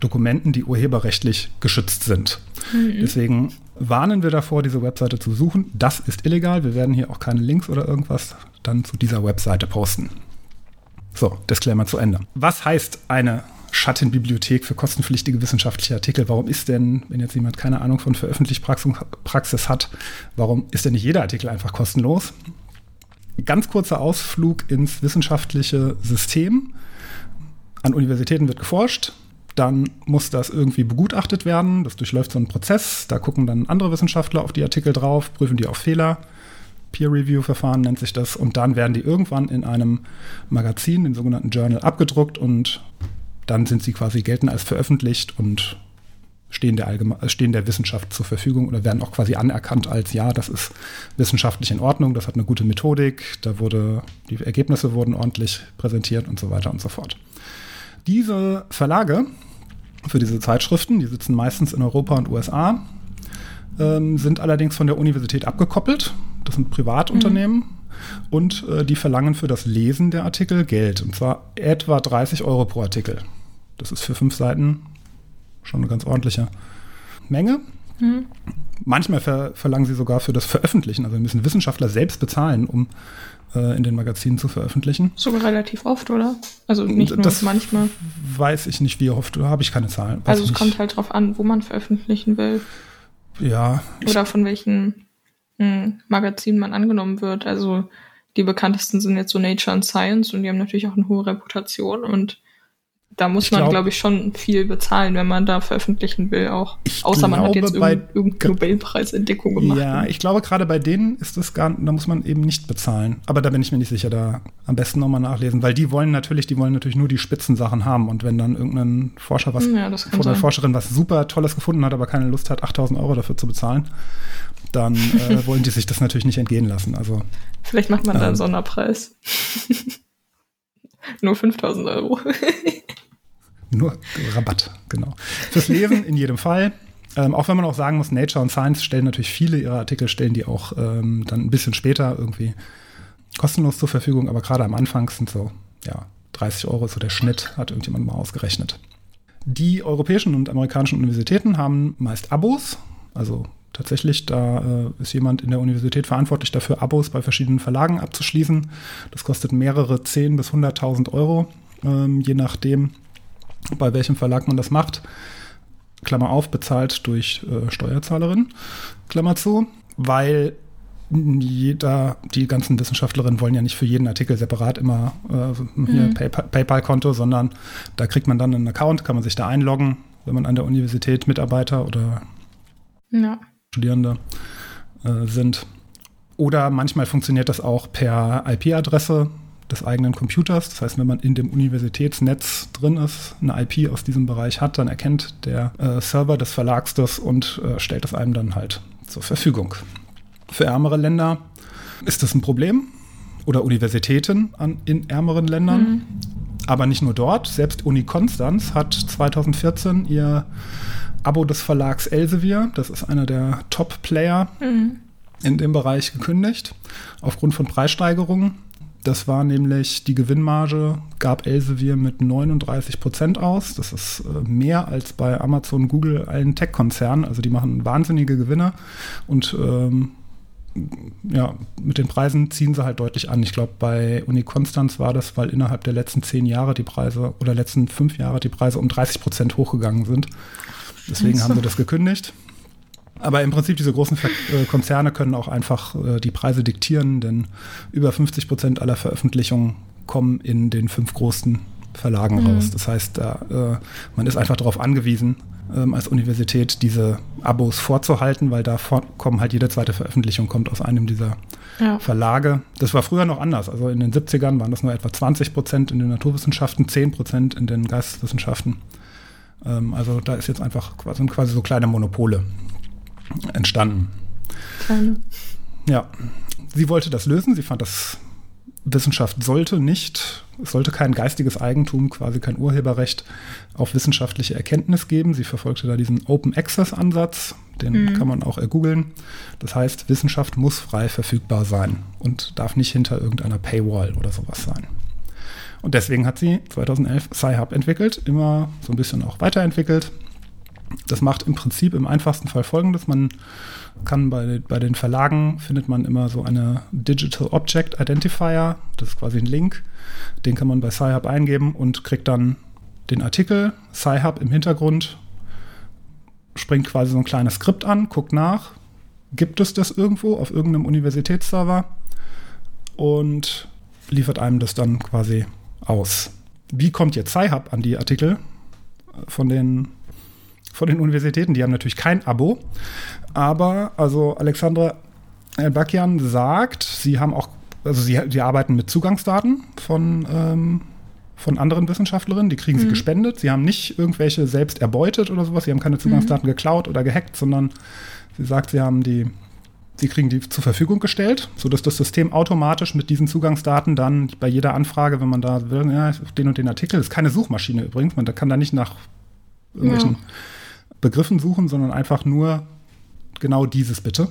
Dokumenten, die urheberrechtlich geschützt sind. Mhm. Deswegen warnen wir davor, diese Webseite zu suchen. Das ist illegal. Wir werden hier auch keine Links oder irgendwas dann zu dieser Webseite posten. So, Disclaimer zu Ende. Was heißt eine Schattenbibliothek für kostenpflichtige wissenschaftliche Artikel? Warum ist denn, wenn jetzt jemand keine Ahnung von Veröffentlichpraxis hat, warum ist denn nicht jeder Artikel einfach kostenlos? Ganz kurzer Ausflug ins wissenschaftliche System. An Universitäten wird geforscht, dann muss das irgendwie begutachtet werden. Das durchläuft so einen Prozess. Da gucken dann andere Wissenschaftler auf die Artikel drauf, prüfen die auf Fehler. Peer-Review-Verfahren nennt sich das. Und dann werden die irgendwann in einem Magazin, dem sogenannten Journal, abgedruckt und dann sind sie quasi gelten als veröffentlicht und stehen der, Allgeme stehen der Wissenschaft zur Verfügung oder werden auch quasi anerkannt als, ja, das ist wissenschaftlich in Ordnung, das hat eine gute Methodik, da wurde, die Ergebnisse wurden ordentlich präsentiert und so weiter und so fort. Diese Verlage für diese Zeitschriften, die sitzen meistens in Europa und USA, ähm, sind allerdings von der Universität abgekoppelt. Das sind Privatunternehmen. Mhm. Und äh, die verlangen für das Lesen der Artikel Geld. Und zwar etwa 30 Euro pro Artikel. Das ist für fünf Seiten schon eine ganz ordentliche Menge. Mhm. Manchmal ver verlangen sie sogar für das Veröffentlichen. Also müssen Wissenschaftler selbst bezahlen, um in den Magazinen zu veröffentlichen. Sogar relativ oft, oder? Also nicht nur das manchmal. Weiß ich nicht, wie oft, da habe ich keine Zahlen. also es kommt halt drauf an, wo man veröffentlichen will. Ja. Oder von welchen hm, Magazinen man angenommen wird. Also die bekanntesten sind jetzt so Nature and Science und die haben natürlich auch eine hohe Reputation und da muss ich man, glaube ich, schon viel bezahlen, wenn man da veröffentlichen will, auch. Außer man hat jetzt irgendeinen Nobelpreisentdeckung gemacht. Ja, ich glaube, gerade bei denen ist das gar, da muss man eben nicht bezahlen. Aber da bin ich mir nicht sicher, da am besten nochmal nachlesen, weil die wollen natürlich, die wollen natürlich nur die Spitzensachen haben. Und wenn dann irgendein Forscher was, ja, oder eine Forscherin was super Tolles gefunden hat, aber keine Lust hat, 8000 Euro dafür zu bezahlen, dann äh, wollen die sich das natürlich nicht entgehen lassen. Also, Vielleicht macht man da einen ähm, Sonderpreis. nur 5000 Euro. Nur Rabatt, genau. Fürs Lesen in jedem Fall. Ähm, auch wenn man auch sagen muss, Nature und Science stellen natürlich viele ihrer Artikel, stellen die auch ähm, dann ein bisschen später irgendwie kostenlos zur Verfügung, aber gerade am Anfang sind so, ja, 30 Euro so der Schnitt, hat irgendjemand mal ausgerechnet. Die europäischen und amerikanischen Universitäten haben meist Abos, also tatsächlich, da äh, ist jemand in der Universität verantwortlich dafür, Abos bei verschiedenen Verlagen abzuschließen. Das kostet mehrere 10.000 bis 100.000 Euro, ähm, je nachdem, bei welchem Verlag man das macht. Klammer auf, bezahlt durch äh, Steuerzahlerinnen, Klammer zu, weil jeder, die ganzen Wissenschaftlerinnen wollen ja nicht für jeden Artikel separat immer äh, mhm. PayPal-Konto, sondern da kriegt man dann einen Account, kann man sich da einloggen, wenn man an der Universität Mitarbeiter oder ja. Studierende äh, sind. Oder manchmal funktioniert das auch per IP-Adresse des eigenen Computers. Das heißt, wenn man in dem Universitätsnetz drin ist, eine IP aus diesem Bereich hat, dann erkennt der äh, Server des Verlags das und äh, stellt es einem dann halt zur Verfügung. Für ärmere Länder ist das ein Problem oder Universitäten an, in ärmeren Ländern. Mhm. Aber nicht nur dort. Selbst Uni Konstanz hat 2014 ihr Abo des Verlags Elsevier, das ist einer der Top-Player mhm. in dem Bereich, gekündigt, aufgrund von Preissteigerungen. Das war nämlich die Gewinnmarge, gab Elsevier mit 39 Prozent aus. Das ist äh, mehr als bei Amazon, Google, allen Tech-Konzernen. Also die machen wahnsinnige Gewinne und ähm, ja, mit den Preisen ziehen sie halt deutlich an. Ich glaube, bei Uni Konstanz war das, weil innerhalb der letzten zehn Jahre die Preise oder letzten fünf Jahre die Preise um 30 Prozent hochgegangen sind. Deswegen haben sie das gekündigt. Aber im Prinzip diese großen äh, Konzerne können auch einfach äh, die Preise diktieren, denn über 50 Prozent aller Veröffentlichungen kommen in den fünf großen Verlagen mhm. raus. Das heißt, äh, man ist einfach darauf angewiesen, ähm, als Universität diese Abos vorzuhalten, weil da kommen halt jede zweite Veröffentlichung kommt aus einem dieser ja. Verlage. Das war früher noch anders. Also in den 70ern waren das nur etwa 20 Prozent in den Naturwissenschaften, 10 Prozent in den Geisteswissenschaften. Ähm, also da ist jetzt einfach sind quasi so kleine Monopole entstanden. Kleine. Ja, sie wollte das lösen. Sie fand, dass Wissenschaft sollte nicht, es sollte kein geistiges Eigentum, quasi kein Urheberrecht auf wissenschaftliche Erkenntnis geben. Sie verfolgte da diesen Open Access Ansatz, den mhm. kann man auch ergoogeln. Das heißt, Wissenschaft muss frei verfügbar sein und darf nicht hinter irgendeiner Paywall oder sowas sein. Und deswegen hat sie 2011 Sci-Hub entwickelt, immer so ein bisschen auch weiterentwickelt Das macht im Prinzip im einfachsten Fall folgendes. Man kann bei, bei den Verlagen findet man immer so eine Digital Object Identifier. Das ist quasi ein Link. Den kann man bei Sci-Hub eingeben und kriegt dann den Artikel. Sci-Hub im Hintergrund springt quasi so ein kleines Skript an, guckt nach, gibt es das irgendwo auf irgendeinem Universitätsserver und liefert einem das dann quasi aus. Wie kommt jetzt Sci-Hub an die Artikel von den, von den Universitäten? Die haben natürlich kein Abo, aber also Alexandra Elbakian sagt, sie haben auch, also sie, sie arbeiten mit Zugangsdaten von, ähm, von anderen Wissenschaftlerinnen, die kriegen mhm. sie gespendet. Sie haben nicht irgendwelche selbst erbeutet oder sowas, sie haben keine Zugangsdaten mhm. geklaut oder gehackt, sondern sie sagt, sie haben die Sie kriegen die zur Verfügung gestellt, sodass das System automatisch mit diesen Zugangsdaten dann bei jeder Anfrage, wenn man da will, ja, den und den Artikel, ist keine Suchmaschine übrigens, man kann da nicht nach irgendwelchen ja. Begriffen suchen, sondern einfach nur genau dieses bitte.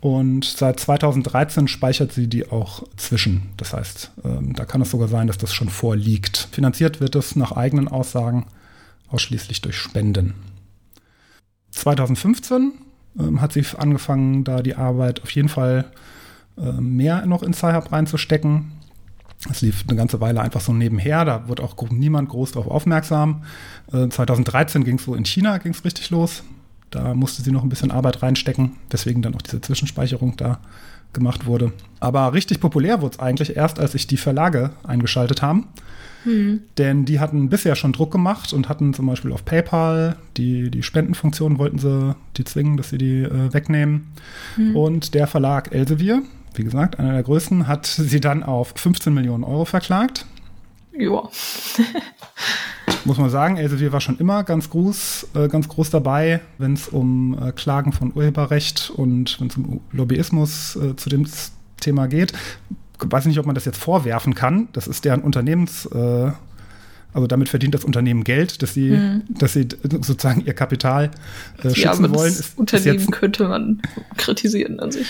Und seit 2013 speichert sie die auch zwischen. Das heißt, ähm, da kann es sogar sein, dass das schon vorliegt. Finanziert wird es nach eigenen Aussagen ausschließlich durch Spenden. 2015 ähm, hat sie angefangen, da die Arbeit auf jeden Fall äh, mehr noch in Sci-Hub reinzustecken. Es lief eine ganze Weile einfach so nebenher, da wird auch niemand groß darauf aufmerksam. Äh, 2013 ging es so in China, ging es richtig los. Da musste sie noch ein bisschen Arbeit reinstecken, weswegen dann auch diese Zwischenspeicherung da gemacht wurde. Aber richtig populär wurde es eigentlich erst, als sich die Verlage eingeschaltet haben. Hm. Denn die hatten bisher schon Druck gemacht und hatten zum Beispiel auf PayPal die, die Spendenfunktion, wollten sie die zwingen, dass sie die äh, wegnehmen. Hm. Und der Verlag Elsevier, wie gesagt, einer der größten, hat sie dann auf 15 Millionen Euro verklagt. Ja. Muss man sagen, Elsevier war schon immer ganz groß, äh, ganz groß dabei, wenn es um äh, Klagen von Urheberrecht und wenn es um Lobbyismus äh, zu dem Thema geht weiß nicht, ob man das jetzt vorwerfen kann. Das ist deren Unternehmens, äh, also damit verdient das Unternehmen Geld, dass sie, hm. dass sie sozusagen ihr Kapital äh, schützen ja, aber wollen. Das ist, Unternehmen ist jetzt, könnte man kritisieren an sich.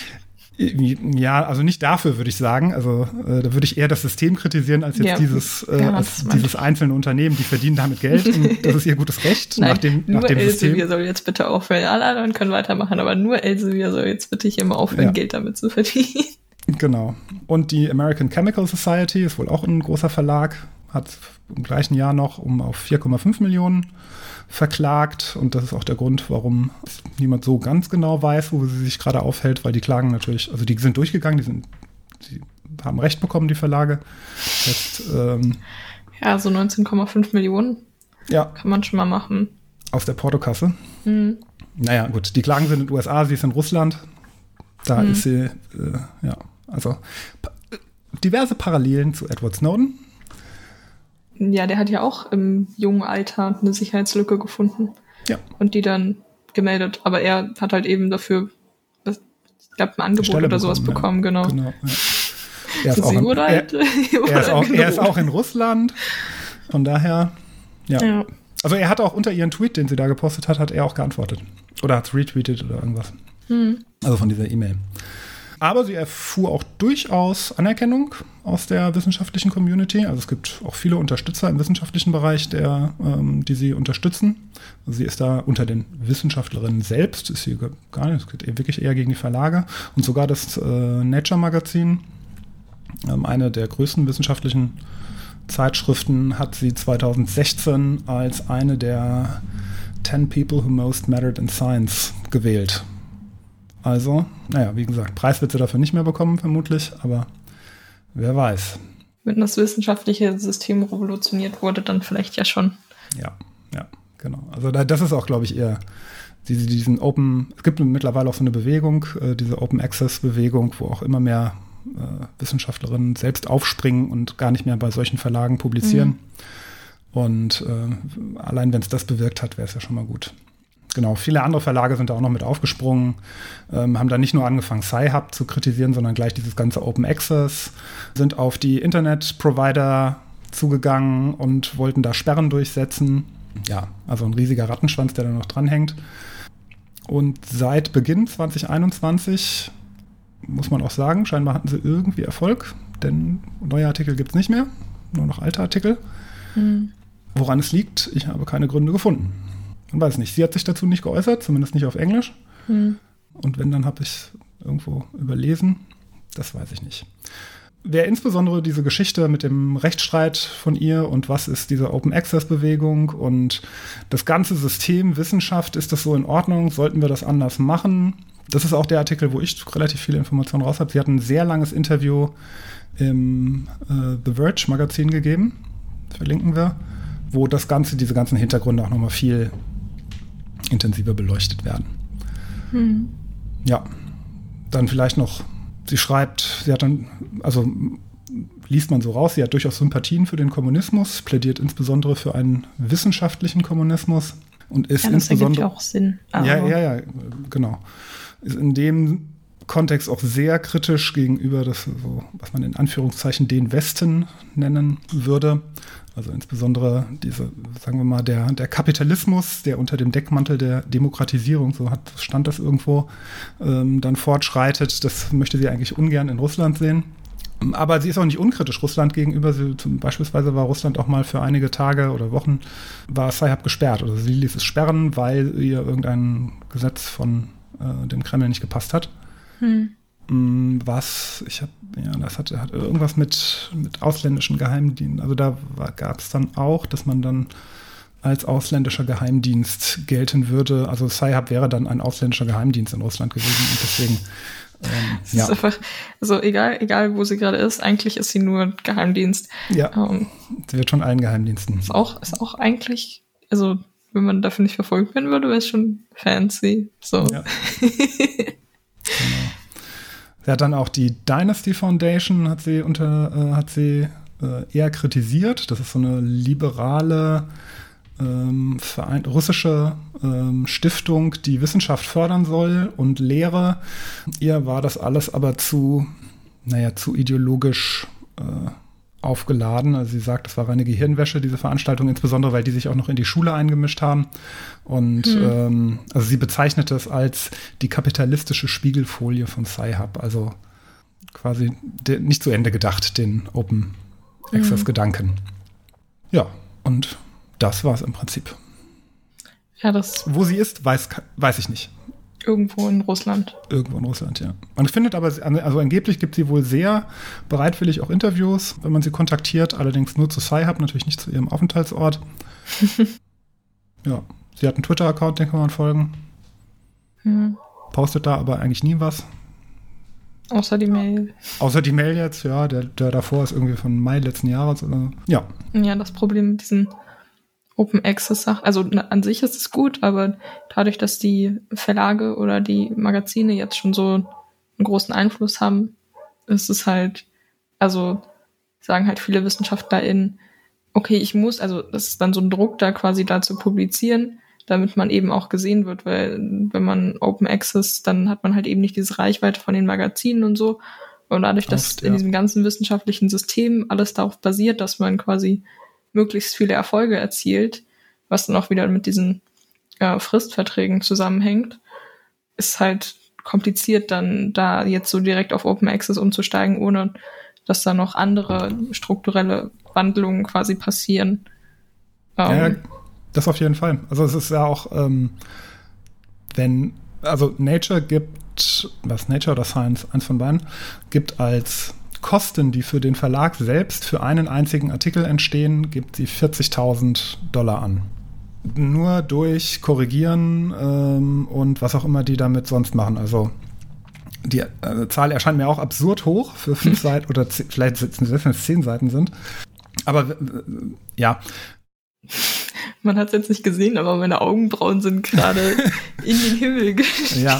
Ja, also nicht dafür würde ich sagen. Also äh, da würde ich eher das System kritisieren als jetzt ja, dieses, äh, als dieses einzelne Unternehmen. Die verdienen damit Geld und das ist ihr gutes Recht Nein, nach dem, nur nach dem Elsevier System. soll jetzt bitte aufhören. Alle anderen können weitermachen, aber nur Elsevier soll jetzt bitte hier mal aufhören, ja. Geld damit zu verdienen. Genau. Und die American Chemical Society ist wohl auch ein großer Verlag, hat im gleichen Jahr noch um auf 4,5 Millionen verklagt. Und das ist auch der Grund, warum niemand so ganz genau weiß, wo sie sich gerade aufhält, weil die Klagen natürlich, also die sind durchgegangen, die sind, die haben Recht bekommen, die Verlage. Jetzt, ähm, ja, so 19,5 Millionen. Ja. Kann man schon mal machen. Aus der Portokasse. Mhm. Naja, gut, die Klagen sind in den USA, sie ist in Russland. Da mhm. ist sie, äh, ja, also diverse Parallelen zu Edward Snowden. Ja, der hat ja auch im jungen Alter eine Sicherheitslücke gefunden. Ja. Und die dann gemeldet. Aber er hat halt eben dafür, ich glaube, ein Angebot oder sowas bekommen, genau. genau ja. Er, ist auch, in, er, halt, er, ist auch, er ist auch in Russland. Von daher, ja. ja. Also er hat auch unter ihren Tweet, den sie da gepostet hat, hat er auch geantwortet. Oder hat es retweetet oder irgendwas. Hm. Also von dieser E-Mail. Aber sie erfuhr auch durchaus Anerkennung aus der wissenschaftlichen Community. Also es gibt auch viele Unterstützer im wissenschaftlichen Bereich, der, ähm, die sie unterstützen. Also sie ist da unter den Wissenschaftlerinnen selbst, ist sie gar nicht, es geht wirklich eher gegen die Verlage. Und sogar das äh, Nature Magazin, ähm, eine der größten wissenschaftlichen Zeitschriften, hat sie 2016 als eine der 10 People Who Most Mattered in Science gewählt. Also, naja, wie gesagt, Preis wird sie dafür nicht mehr bekommen, vermutlich, aber wer weiß. Wenn das wissenschaftliche System revolutioniert wurde, dann vielleicht ja schon. Ja, ja, genau. Also das ist auch, glaube ich, eher diesen Open, es gibt mittlerweile auch so eine Bewegung, äh, diese Open Access Bewegung, wo auch immer mehr äh, Wissenschaftlerinnen selbst aufspringen und gar nicht mehr bei solchen Verlagen publizieren. Mhm. Und äh, allein wenn es das bewirkt hat, wäre es ja schon mal gut. Genau, viele andere Verlage sind da auch noch mit aufgesprungen, ähm, haben da nicht nur angefangen, Sci-Hub zu kritisieren, sondern gleich dieses ganze Open Access, sind auf die Internet-Provider zugegangen und wollten da Sperren durchsetzen. Ja, also ein riesiger Rattenschwanz, der da noch dranhängt. Und seit Beginn 2021 muss man auch sagen, scheinbar hatten sie irgendwie Erfolg, denn neue Artikel gibt es nicht mehr, nur noch alte Artikel. Mhm. Woran es liegt, ich habe keine Gründe gefunden. Man weiß nicht, sie hat sich dazu nicht geäußert, zumindest nicht auf Englisch. Hm. Und wenn, dann habe ich es irgendwo überlesen. Das weiß ich nicht. Wer insbesondere diese Geschichte mit dem Rechtsstreit von ihr und was ist diese Open Access Bewegung und das ganze System Wissenschaft, ist das so in Ordnung? Sollten wir das anders machen? Das ist auch der Artikel, wo ich relativ viele Informationen raus habe. Sie hat ein sehr langes Interview im äh, The Verge Magazin gegeben, verlinken wir, wo das Ganze, diese ganzen Hintergründe auch nochmal viel intensiver beleuchtet werden. Hm. Ja, dann vielleicht noch, sie schreibt, sie hat dann, also liest man so raus, sie hat durchaus Sympathien für den Kommunismus, plädiert insbesondere für einen wissenschaftlichen Kommunismus und ist ja, das insbesondere auch Sinn. ja, ja, ja, genau. Ist in dem Kontext auch sehr kritisch gegenüber das, so, was man in Anführungszeichen den Westen nennen würde. Also insbesondere diese, sagen wir mal, der, der Kapitalismus, der unter dem Deckmantel der Demokratisierung, so hat, stand das irgendwo, ähm, dann fortschreitet, das möchte sie eigentlich ungern in Russland sehen. Aber sie ist auch nicht unkritisch Russland gegenüber. Sie, zum, beispielsweise war Russland auch mal für einige Tage oder Wochen war Sci-Hub gesperrt. Also sie ließ es sperren, weil ihr irgendein Gesetz von äh, dem Kreml nicht gepasst hat. Hm. Mm, was, ich habe, ja, das hat, hat irgendwas mit, mit ausländischen Geheimdiensten. Also da gab es dann auch, dass man dann als ausländischer Geheimdienst gelten würde. Also Sci-Hub wäre dann ein ausländischer Geheimdienst in Russland gewesen und deswegen. Ähm, ja. ist einfach, also egal, egal wo sie gerade ist, eigentlich ist sie nur Geheimdienst. Ja. Ähm, sie wird schon allen Geheimdiensten. Ist auch, ist auch eigentlich, also wenn man dafür nicht verfolgt werden würde, wäre es schon fancy. So. Ja. Sie hat dann auch die Dynasty Foundation, hat sie unter, äh, hat sie äh, eher kritisiert. Das ist so eine liberale ähm, Verein, russische ähm, Stiftung, die Wissenschaft fördern soll und Lehre. Ihr war das alles aber zu, naja, zu ideologisch äh, aufgeladen. Also sie sagt, es war reine Gehirnwäsche, diese Veranstaltung, insbesondere weil die sich auch noch in die Schule eingemischt haben. Und hm. ähm, also sie bezeichnete es als die kapitalistische Spiegelfolie von Sci-Hub. Also quasi nicht zu Ende gedacht, den Open Access-Gedanken. Hm. Ja, und das war es im Prinzip. Ja, das. Wo sie ist, weiß, weiß ich nicht. Irgendwo in Russland. Irgendwo in Russland, ja. Man findet aber, also angeblich gibt sie wohl sehr bereitwillig auch Interviews, wenn man sie kontaktiert, allerdings nur zu Sci-Hub, natürlich nicht zu ihrem Aufenthaltsort. ja, sie hat einen Twitter-Account, den kann man folgen. Hm. Postet da aber eigentlich nie was. Außer die Mail. Außer die Mail jetzt, ja, der, der davor ist irgendwie von Mai letzten Jahres oder. Ja. Ja, das Problem mit diesen Open Access Sachen. Also an sich ist es gut, aber dadurch, dass die Verlage oder die Magazine jetzt schon so einen großen Einfluss haben, ist es halt, also sagen halt viele WissenschaftlerInnen, okay, ich muss, also das ist dann so ein Druck da quasi da zu publizieren, damit man eben auch gesehen wird, weil wenn man Open Access, dann hat man halt eben nicht diese Reichweite von den Magazinen und so. Und dadurch, dass Oft, ja. in diesem ganzen wissenschaftlichen System alles darauf basiert, dass man quasi möglichst viele Erfolge erzielt, was dann auch wieder mit diesen äh, Fristverträgen zusammenhängt, ist halt kompliziert, dann da jetzt so direkt auf Open Access umzusteigen, ohne dass da noch andere strukturelle Wandlungen quasi passieren. Ähm, ja, das auf jeden Fall. Also es ist ja auch, ähm, wenn, also Nature gibt, was Nature oder Science, eins von beiden, gibt als Kosten, die für den Verlag selbst für einen einzigen Artikel entstehen, gibt sie 40.000 Dollar an. Nur durch Korrigieren ähm, und was auch immer die damit sonst machen. Also die äh, Zahl erscheint mir auch absurd hoch für fünf Seiten oder vielleicht wenn es zehn Seiten sind. Aber äh, ja. Man hat es jetzt nicht gesehen, aber meine Augenbrauen sind gerade in den Himmel gestiegen. Ja.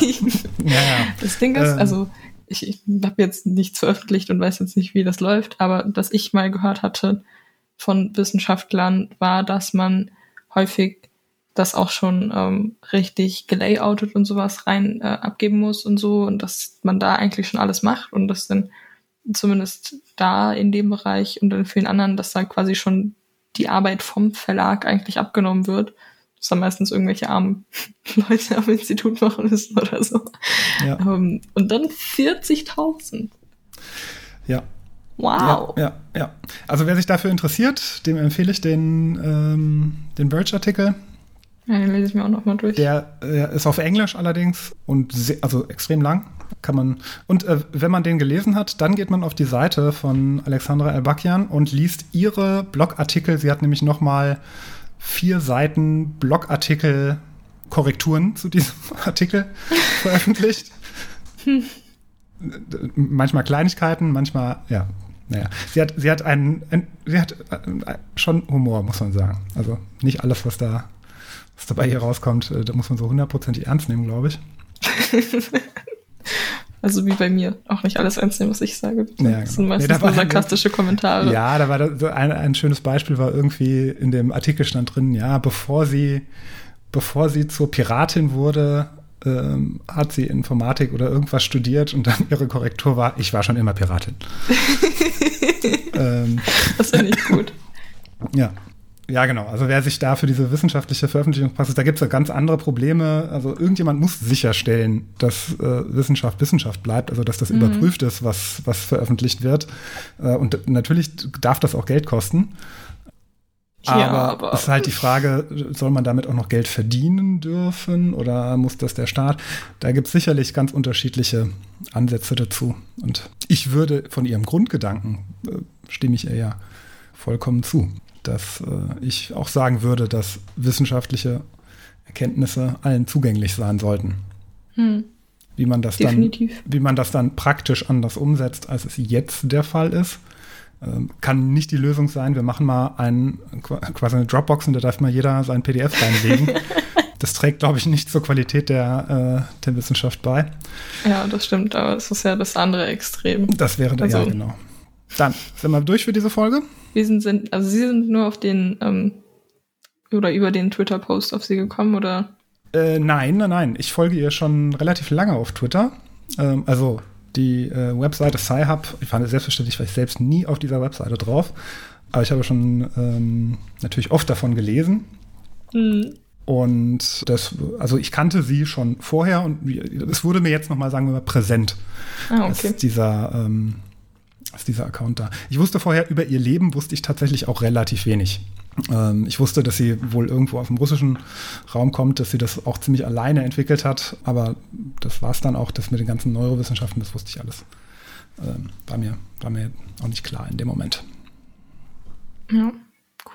ja, ja. Das Ding ist, ähm, also ich, ich habe jetzt nichts veröffentlicht und weiß jetzt nicht, wie das läuft, aber dass ich mal gehört hatte von Wissenschaftlern, war, dass man häufig das auch schon ähm, richtig gelayoutet und sowas rein äh, abgeben muss und so und dass man da eigentlich schon alles macht und dass dann zumindest da in dem Bereich und in vielen anderen, dass da quasi schon die Arbeit vom Verlag eigentlich abgenommen wird das dann meistens irgendwelche armen Leute am Institut machen müssen oder so. Ja. Um, ähm, und dann 40.000. Ja. Wow. Ja, ja, ja, Also wer sich dafür interessiert, dem empfehle ich den, ähm, den Verge-Artikel. Ja, den lese ich mir auch nochmal durch. Der äh, ist auf Englisch allerdings und sehr, also extrem lang. Kann man und äh, wenn man den gelesen hat, dann geht man auf die Seite von Alexandra Elbakian und liest ihre Blogartikel. Sie hat nämlich noch mal vier Seiten Blogartikel Korrekturen zu diesem Artikel veröffentlicht. Hm. Manchmal Kleinigkeiten, manchmal ja. Naja, sie hat, sie hat einen, ein, sie hat äh, schon Humor, muss man sagen. Also nicht alles, was da was dabei hier rauskommt, äh, da muss man so hundertprozentig ernst nehmen, glaube ich. Also wie bei mir. Auch nicht alles ernst nehmen, was ich sage. Ja, genau. Das sind meistens nee, nur sarkastische Kommentare. Ja, da war da so ein, ein schönes Beispiel, war irgendwie in dem Artikel stand drin, ja, bevor sie, bevor sie zur Piratin wurde, ähm, hat sie Informatik oder irgendwas studiert und dann ihre Korrektur war, ich war schon immer Piratin. ähm, das finde ich gut. Ja, ja, genau. Also wer sich da für diese wissenschaftliche Veröffentlichungspraxis, da gibt es ja ganz andere Probleme. Also irgendjemand muss sicherstellen, dass äh, Wissenschaft Wissenschaft bleibt, also dass das mhm. überprüft ist, was, was veröffentlicht wird. Äh, und natürlich darf das auch Geld kosten. Aber, ja, aber ist halt die Frage, soll man damit auch noch Geld verdienen dürfen oder muss das der Staat? Da gibt es sicherlich ganz unterschiedliche Ansätze dazu. Und ich würde von ihrem Grundgedanken, äh, stimme ich ihr ja vollkommen zu dass äh, ich auch sagen würde, dass wissenschaftliche Erkenntnisse allen zugänglich sein sollten. Hm. Wie man das Definitiv. dann, wie man das dann praktisch anders umsetzt, als es jetzt der Fall ist, äh, kann nicht die Lösung sein. Wir machen mal ein, quasi eine Dropbox und da darf mal jeder sein PDF reinlegen. das trägt, glaube ich, nicht zur Qualität der, äh, der Wissenschaft bei. Ja, das stimmt, aber es ist ja das andere Extrem. Das wäre der, also, ja, genau. Dann sind wir durch für diese Folge. Wir sind, also Sie sind nur auf den ähm, oder über den Twitter-Post auf Sie gekommen oder? Äh, nein, nein, nein. Ich folge ihr schon relativ lange auf Twitter. Ähm, also die äh, Webseite Sci-Hub, ich fand es selbstverständlich, war ich selbst nie auf dieser Webseite drauf. Aber ich habe schon ähm, natürlich oft davon gelesen. Mhm. Und das, also ich kannte sie schon vorher und es wurde mir jetzt nochmal, sagen wir mal, präsent. Ah, okay. Dass dieser, ähm, ist dieser Account da. Ich wusste vorher über ihr Leben, wusste ich tatsächlich auch relativ wenig. Ähm, ich wusste, dass sie wohl irgendwo aus dem russischen Raum kommt, dass sie das auch ziemlich alleine entwickelt hat, aber das war es dann auch, das mit den ganzen Neurowissenschaften, das wusste ich alles. Ähm, war, mir, war mir auch nicht klar in dem Moment. Ja,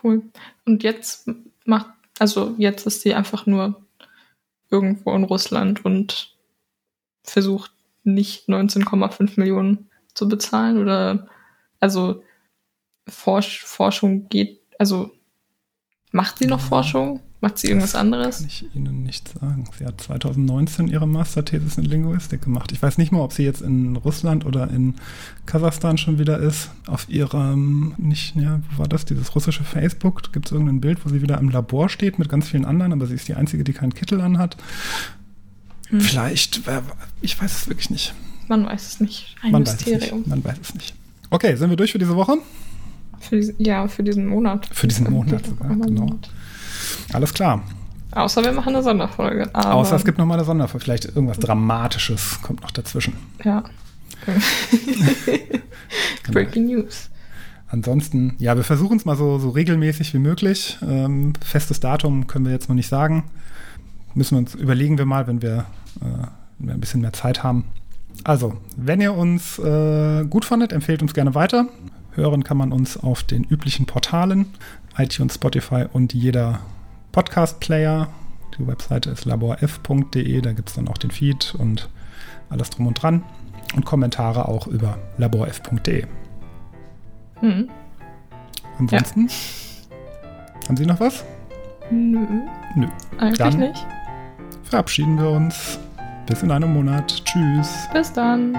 cool. Und jetzt macht, also jetzt ist sie einfach nur irgendwo in Russland und versucht nicht 19,5 Millionen zu bezahlen oder also Forsch Forschung geht, also macht sie noch ja. Forschung? Macht sie irgendwas anderes? Kann ich Ihnen nicht sagen. Sie hat 2019 ihre Masterthesis in Linguistik gemacht. Ich weiß nicht mal, ob sie jetzt in Russland oder in Kasachstan schon wieder ist. Auf ihrem, nicht, ja, wo war das? Dieses russische Facebook. Gibt es irgendein Bild, wo sie wieder im Labor steht mit ganz vielen anderen, aber sie ist die Einzige, die keinen Kittel anhat. Hm. Vielleicht, ich weiß es wirklich nicht. Man weiß es nicht. Ein Man Mysterium. Weiß Man weiß es nicht. Okay, sind wir durch für diese Woche? Für ja, für diesen Monat. Für diesen Monat sogar, genau. Monat. Alles klar. Außer wir machen eine Sonderfolge. Außer es gibt noch mal eine Sonderfolge. Vielleicht irgendwas Dramatisches kommt noch dazwischen. Ja. Breaking News. Ansonsten, ja, wir versuchen es mal so, so regelmäßig wie möglich. Ähm, festes Datum können wir jetzt noch nicht sagen. Müssen wir uns überlegen wir mal, wenn wir, äh, wenn wir ein bisschen mehr Zeit haben. Also, wenn ihr uns äh, gut fandet, empfehlt uns gerne weiter. Hören kann man uns auf den üblichen Portalen, iTunes, Spotify und jeder Podcast-Player. Die Webseite ist laborf.de, da gibt es dann auch den Feed und alles drum und dran. Und Kommentare auch über laborf.de. Mhm. Ansonsten, ja. haben Sie noch was? Nö. Nö. Eigentlich dann nicht. Verabschieden wir uns. Bis in einem Monat. Tschüss. Bis dann.